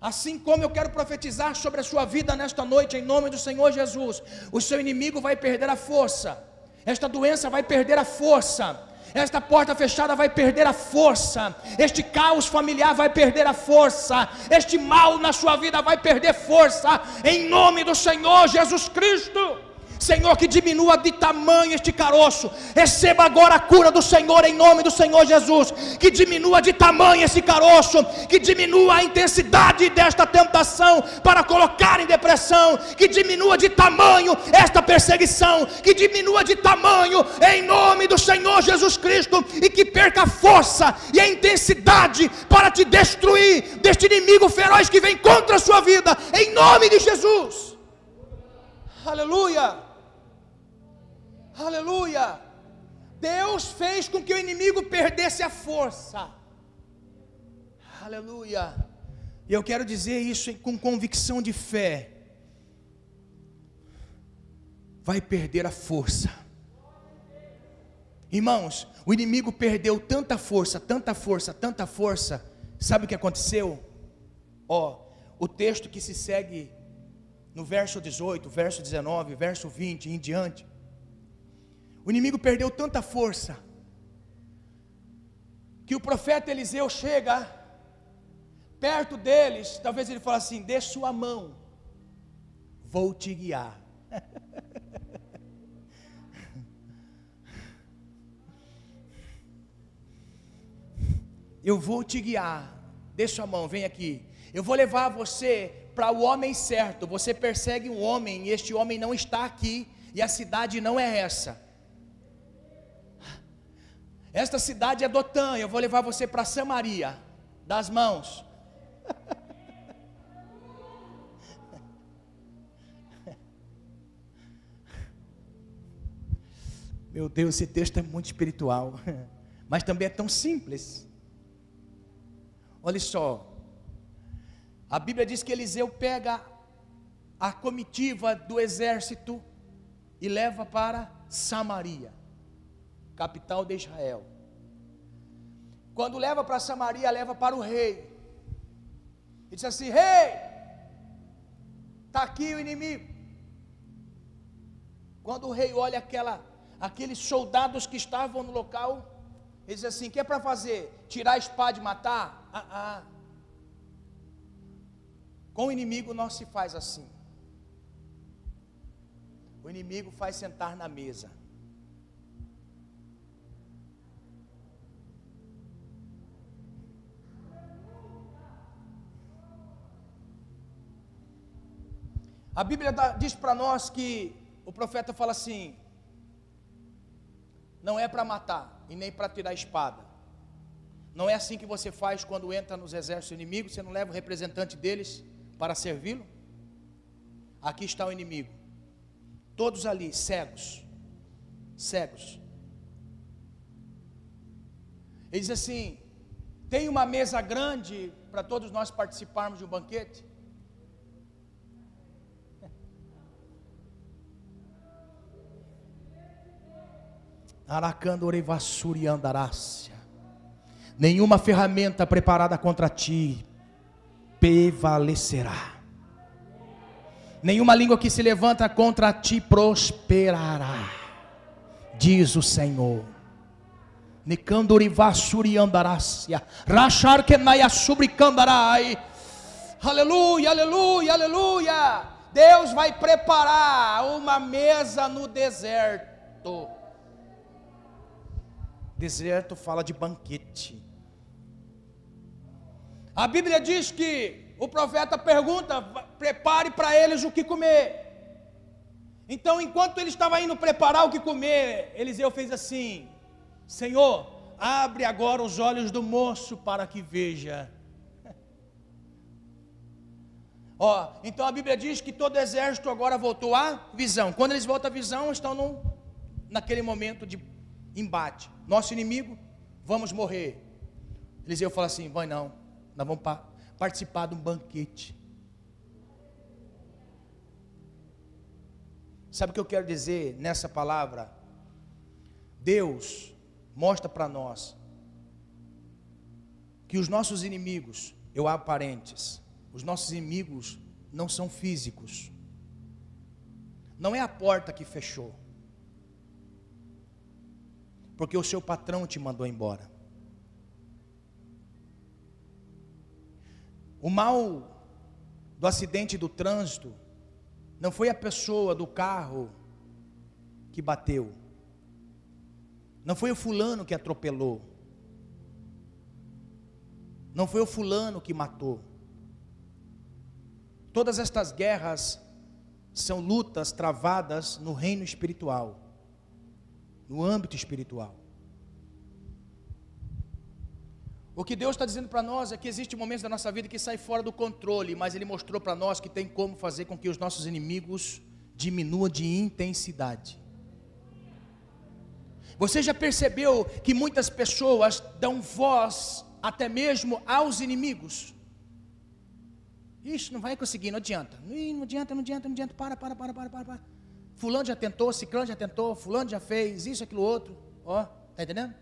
Assim como eu quero profetizar sobre a sua vida nesta noite, em nome do Senhor Jesus, o seu inimigo vai perder a força, esta doença vai perder a força, esta porta fechada vai perder a força, este caos familiar vai perder a força, este mal na sua vida vai perder força, em nome do Senhor Jesus Cristo. Senhor, que diminua de tamanho este caroço. Receba agora a cura do Senhor em nome do Senhor Jesus. Que diminua de tamanho esse caroço. Que diminua a intensidade desta tentação para colocar em depressão. Que diminua de tamanho esta perseguição. Que diminua de tamanho em nome do Senhor Jesus Cristo. E que perca a força e a intensidade para te destruir deste inimigo feroz que vem contra a sua vida. Em nome de Jesus. Aleluia. Aleluia! Deus fez com que o inimigo perdesse a força. Aleluia! E eu quero dizer isso com convicção de fé. Vai perder a força. Irmãos, o inimigo perdeu tanta força, tanta força, tanta força. Sabe o que aconteceu? Ó, o texto que se segue no verso 18, verso 19, verso 20 em diante o inimigo perdeu tanta força que o profeta Eliseu chega perto deles, talvez ele fale assim: "Dê sua mão, vou te guiar". Eu vou te guiar. Dê sua mão, vem aqui. Eu vou levar você para o homem certo. Você persegue um homem e este homem não está aqui e a cidade não é essa. Esta cidade é Dotã, eu vou levar você para Samaria, das mãos. Meu Deus, esse texto é muito espiritual, mas também é tão simples. Olha só, a Bíblia diz que Eliseu pega a comitiva do exército e leva para Samaria capital de Israel. Quando leva para Samaria, leva para o rei. E diz assim: Rei, está aqui o inimigo. Quando o rei olha aquela, aqueles soldados que estavam no local, ele diz assim: que é para fazer? Tirar a espada e matar? Ah, ah. Com o inimigo não se faz assim. O inimigo faz sentar na mesa. A Bíblia diz para nós que o profeta fala assim: não é para matar e nem para tirar a espada. Não é assim que você faz quando entra nos exércitos inimigos, você não leva o representante deles para servi-lo? Aqui está o inimigo. Todos ali cegos. Cegos. Ele diz assim: tem uma mesa grande para todos nós participarmos de um banquete? Nenhuma ferramenta preparada contra ti prevalecerá. Nenhuma língua que se levanta contra ti prosperará. Diz o Senhor. Aleluia, aleluia, aleluia. Deus vai preparar uma mesa no deserto. Deserto fala de banquete. A Bíblia diz que o profeta pergunta: prepare para eles o que comer. Então, enquanto ele estava indo preparar o que comer, Eliseu fez assim: Senhor, abre agora os olhos do moço para que veja. Ó, então a Bíblia diz que todo exército agora voltou à visão. Quando eles voltam à visão, estão num, naquele momento de embate. Nosso inimigo, vamos morrer. Eliseu fala assim: vai não, nós vamos pa participar de um banquete. Sabe o que eu quero dizer nessa palavra? Deus mostra para nós que os nossos inimigos, eu há parentes, os nossos inimigos não são físicos. Não é a porta que fechou. Porque o seu patrão te mandou embora. O mal do acidente do trânsito não foi a pessoa do carro que bateu. Não foi o fulano que atropelou. Não foi o fulano que matou. Todas estas guerras são lutas travadas no reino espiritual, no âmbito espiritual. O que Deus está dizendo para nós é que existe momentos da nossa vida que sai fora do controle, mas Ele mostrou para nós que tem como fazer com que os nossos inimigos diminuam de intensidade. Você já percebeu que muitas pessoas dão voz até mesmo aos inimigos? Ixi, não vai conseguir, não adianta. Não adianta, não adianta, não adianta. Para, para, para, para, para. para. Fulano já tentou, Ciclano já tentou, Fulano já fez isso, aquilo, outro. Ó, tá entendendo?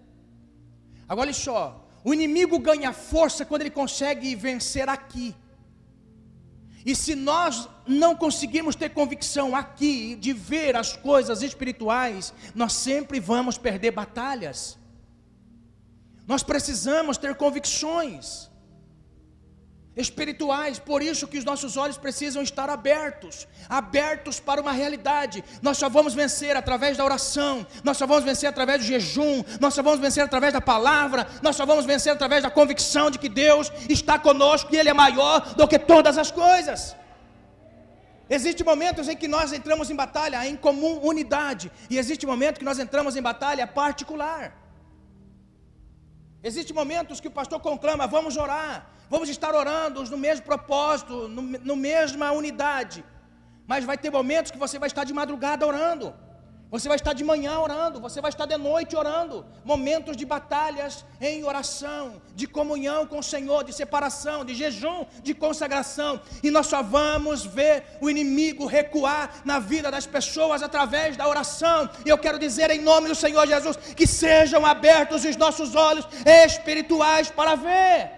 Agora olha só, o inimigo ganha força quando ele consegue vencer aqui. E se nós não conseguirmos ter convicção aqui de ver as coisas espirituais, nós sempre vamos perder batalhas. Nós precisamos ter convicções espirituais, por isso que os nossos olhos precisam estar abertos, abertos para uma realidade. Nós só vamos vencer através da oração, nós só vamos vencer através do jejum, nós só vamos vencer através da palavra, nós só vamos vencer através da convicção de que Deus está conosco e Ele é maior do que todas as coisas. Existem momentos em que nós entramos em batalha em comum unidade, e existe momento que nós entramos em batalha particular. Existem momentos que o pastor conclama, vamos orar, vamos estar orando no mesmo propósito, no, mesma unidade. Mas vai ter momentos que você vai estar de madrugada orando. Você vai estar de manhã orando, você vai estar de noite orando. Momentos de batalhas em oração, de comunhão com o Senhor, de separação, de jejum, de consagração. E nós só vamos ver o inimigo recuar na vida das pessoas através da oração. E eu quero dizer em nome do Senhor Jesus que sejam abertos os nossos olhos espirituais para ver.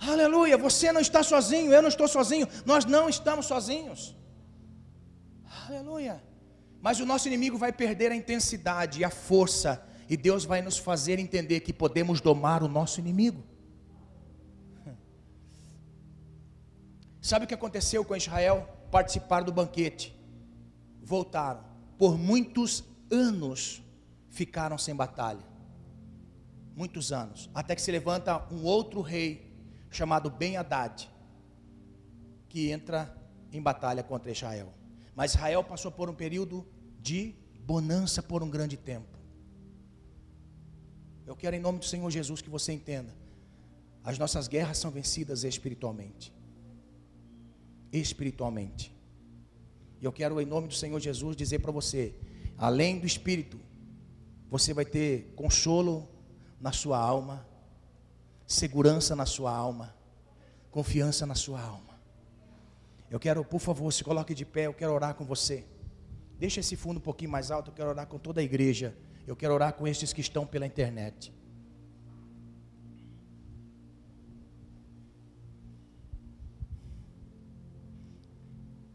Aleluia, você não está sozinho, eu não estou sozinho, nós não estamos sozinhos. Aleluia. Mas o nosso inimigo vai perder a intensidade e a força, e Deus vai nos fazer entender que podemos domar o nosso inimigo. Sabe o que aconteceu com Israel? Participaram do banquete, voltaram, por muitos anos ficaram sem batalha. Muitos anos, até que se levanta um outro rei chamado Ben Haddad, que entra em batalha contra Israel. Mas Israel passou por um período de bonança por um grande tempo. Eu quero, em nome do Senhor Jesus, que você entenda: as nossas guerras são vencidas espiritualmente. Espiritualmente. E eu quero, em nome do Senhor Jesus, dizer para você: além do espírito, você vai ter consolo na sua alma, segurança na sua alma, confiança na sua alma. Eu quero, por favor, se coloque de pé, eu quero orar com você. Deixa esse fundo um pouquinho mais alto, eu quero orar com toda a igreja. Eu quero orar com estes que estão pela internet.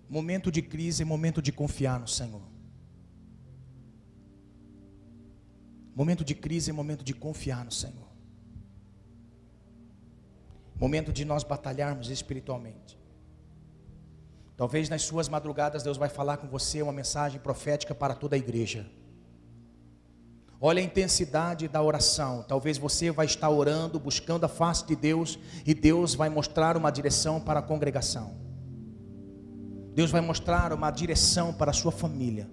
Momento de crise momento de confiar no Senhor. Momento de crise é momento de confiar no Senhor. Momento de nós batalharmos espiritualmente. Talvez nas suas madrugadas Deus vai falar com você uma mensagem profética para toda a igreja. Olha a intensidade da oração. Talvez você vai estar orando, buscando a face de Deus, e Deus vai mostrar uma direção para a congregação. Deus vai mostrar uma direção para a sua família.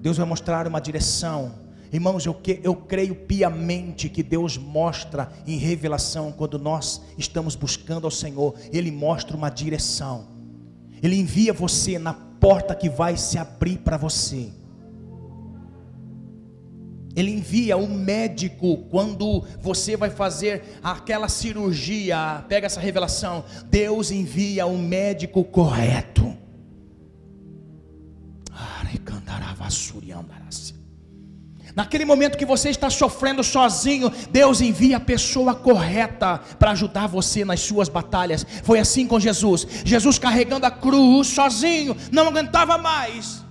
Deus vai mostrar uma direção. Irmãos, eu, que, eu creio piamente que Deus mostra em revelação, quando nós estamos buscando ao Senhor, Ele mostra uma direção. Ele envia você na porta que vai se abrir para você. Ele envia um médico quando você vai fazer aquela cirurgia. Pega essa revelação. Deus envia um médico correto. Naquele momento que você está sofrendo sozinho, Deus envia a pessoa correta para ajudar você nas suas batalhas. Foi assim com Jesus. Jesus carregando a cruz sozinho, não aguentava mais.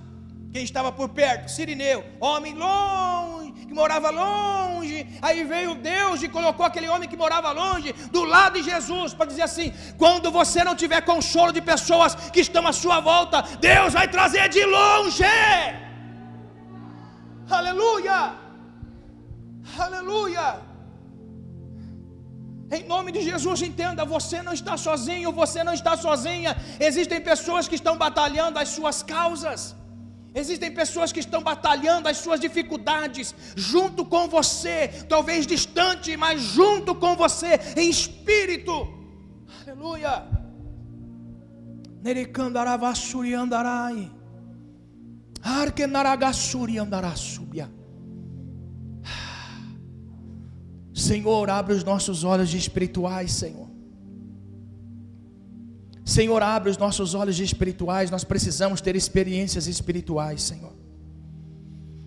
Quem estava por perto? Sirineu, homem longe, que morava longe. Aí veio Deus e colocou aquele homem que morava longe do lado de Jesus para dizer assim: quando você não tiver consolo de pessoas que estão à sua volta, Deus vai trazer de longe. Aleluia! Aleluia! Em nome de Jesus, entenda: você não está sozinho, você não está sozinha. Existem pessoas que estão batalhando as suas causas, existem pessoas que estão batalhando as suas dificuldades, junto com você, talvez distante, mas junto com você, em espírito. Aleluia! Nerekandaravassuri andarai. Senhor, abre os nossos olhos espirituais, Senhor. Senhor, abre os nossos olhos espirituais. Nós precisamos ter experiências espirituais, Senhor.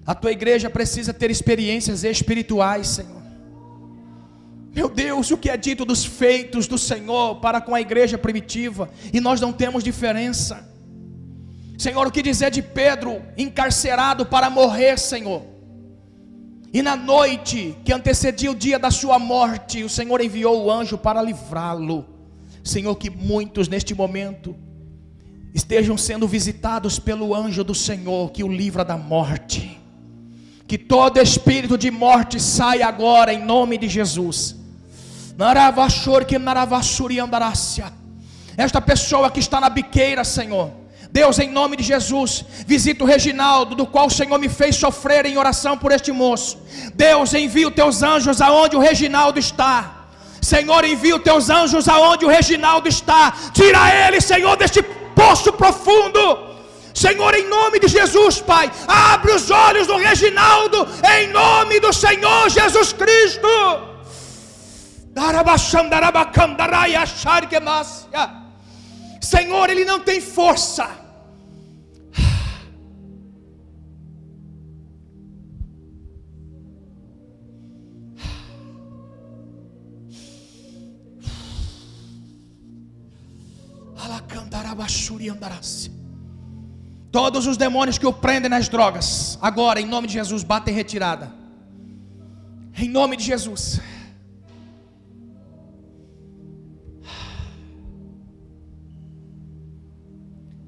A tua igreja precisa ter experiências espirituais, Senhor. Meu Deus, o que é dito dos feitos do Senhor para com a igreja primitiva, e nós não temos diferença. Senhor, o que dizer de Pedro encarcerado para morrer, Senhor? E na noite que antecedia o dia da sua morte, o Senhor enviou o anjo para livrá-lo. Senhor, que muitos neste momento estejam sendo visitados pelo anjo do Senhor que o livra da morte. Que todo espírito de morte saia agora em nome de Jesus. Esta pessoa que está na biqueira, Senhor Deus, em nome de Jesus, visita o Reginaldo, do qual o Senhor me fez sofrer em oração por este moço. Deus, envia os teus anjos aonde o Reginaldo está. Senhor, envia os teus anjos aonde o Reginaldo está. Tira ele, Senhor, deste poço profundo. Senhor, em nome de Jesus, Pai, abre os olhos do Reginaldo, em nome do Senhor Jesus Cristo. Senhor, ele não tem força. Todos os demônios que o prendem nas drogas, agora, em nome de Jesus, batem retirada. Em nome de Jesus.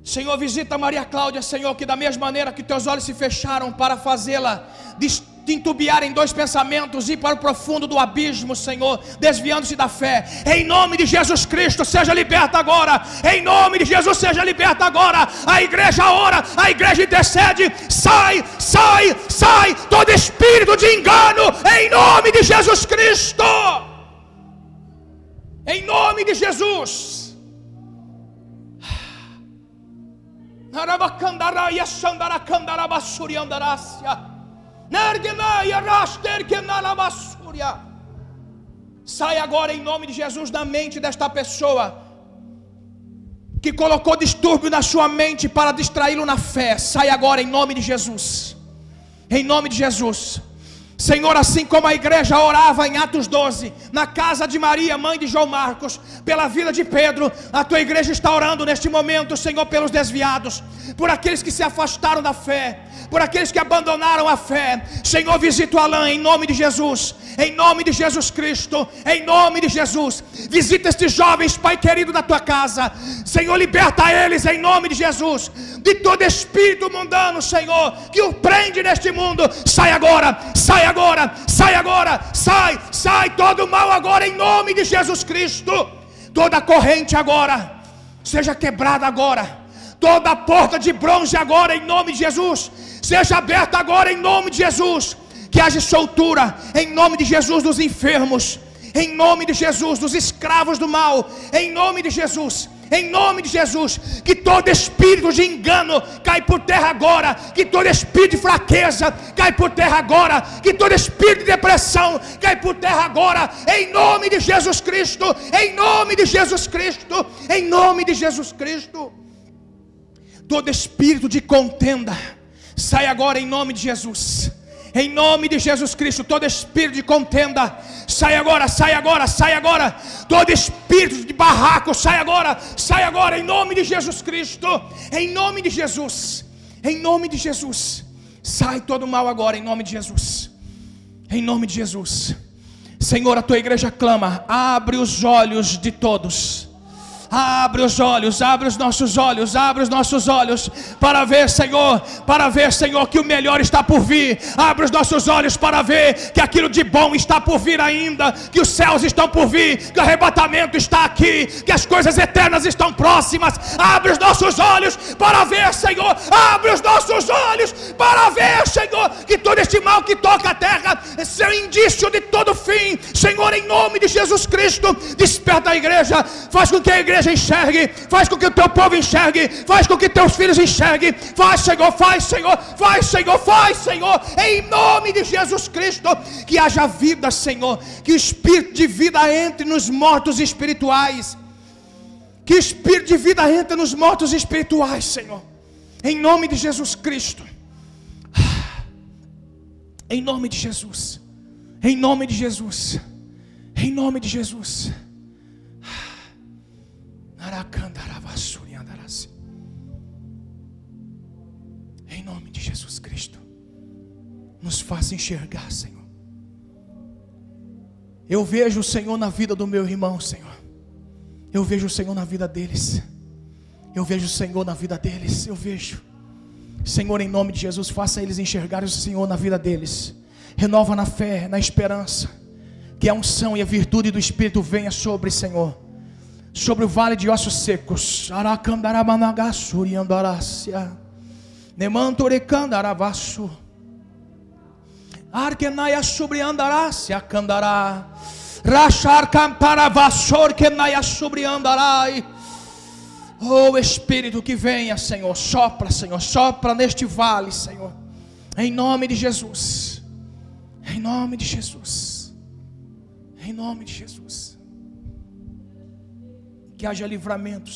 Senhor, visita Maria Cláudia, Senhor, que da mesma maneira que teus olhos se fecharam para fazê-la te entubiar em dois pensamentos, ir para o profundo do abismo, Senhor, desviando-se da fé. Em nome de Jesus Cristo, seja liberta agora. Em nome de Jesus, seja liberta agora. A igreja ora, a igreja intercede. Sai, sai, sai todo espírito de engano, em nome de Jesus Cristo. Em nome de Jesus. Arabacandaraia, Sandaracandarabasuriandarácia. Sai agora em nome de Jesus da mente desta pessoa que colocou distúrbio na sua mente para distraí-lo na fé. Sai agora em nome de Jesus. Em nome de Jesus. Senhor, assim como a igreja orava em Atos 12, na casa de Maria, mãe de João Marcos, pela vida de Pedro, a tua igreja está orando neste momento, Senhor, pelos desviados, por aqueles que se afastaram da fé, por aqueles que abandonaram a fé. Senhor, visita o Alain em nome de Jesus, em nome de Jesus Cristo, em nome de Jesus. Visita estes jovens, Pai querido, da tua casa. Senhor, liberta eles em nome de Jesus, de todo espírito mundano, Senhor, que o prende neste mundo. Sai agora, sai agora, sai agora, sai, sai todo mal agora em nome de Jesus Cristo. Toda corrente agora seja quebrada agora. Toda porta de bronze agora em nome de Jesus seja aberta agora em nome de Jesus. Que haja soltura em nome de Jesus dos enfermos, em nome de Jesus dos escravos do mal, em nome de Jesus. Em nome de Jesus, que todo espírito de engano cai por terra agora, que todo espírito de fraqueza cai por terra agora, que todo espírito de depressão cai por terra agora, em nome de Jesus Cristo, em nome de Jesus Cristo, em nome de Jesus Cristo. Todo espírito de contenda, sai agora em nome de Jesus. Em nome de Jesus Cristo, todo espírito de contenda, sai agora, sai agora, sai agora. Todo espírito de barraco, sai agora, sai agora, em nome de Jesus Cristo. Em nome de Jesus, em nome de Jesus. Sai todo mal agora, em nome de Jesus. Em nome de Jesus. Senhor, a tua igreja clama, abre os olhos de todos Abre os olhos, abre os nossos olhos, abre os nossos olhos para ver, Senhor, para ver, Senhor, que o melhor está por vir. Abre os nossos olhos para ver que aquilo de bom está por vir ainda, que os céus estão por vir, que o arrebatamento está aqui, que as coisas eternas estão próximas. Abre os nossos olhos para ver, Senhor. Abre os nossos olhos para ver, Senhor, que todo este mal que toca a terra é indício de todo fim. Senhor, em nome de Jesus Cristo, desperta a igreja, faz com que a igreja igreja enxergue, faz com que o teu povo enxergue, faz com que teus filhos enxerguem, faz, Senhor, faz, Senhor, faz, Senhor, faz, Senhor, em nome de Jesus Cristo, que haja vida, Senhor, que o espírito de vida entre nos mortos espirituais, que o espírito de vida entre nos mortos espirituais, Senhor, em nome de Jesus Cristo, em nome de Jesus, em nome de Jesus, em nome de Jesus. Em nome de Jesus Cristo, nos faça enxergar, Senhor. Eu vejo o Senhor na vida do meu irmão, Senhor. Eu vejo o Senhor na vida deles. Eu vejo o Senhor na vida deles. Eu vejo. Senhor, em nome de Jesus, faça eles enxergarem o Senhor na vida deles. Renova na fé, na esperança. Que a unção e a virtude do Espírito venha sobre, Senhor sobre o vale de ossos secos. Nemantorecandaravasso. Arkenaia sobre andarácia candará. Rachar camparavassor que naia sobre andarai. Oh Espírito que venha, Senhor, sopra, Senhor, sopra neste vale, Senhor. Em nome de Jesus. Em nome de Jesus. Em nome de Jesus que haja livramento,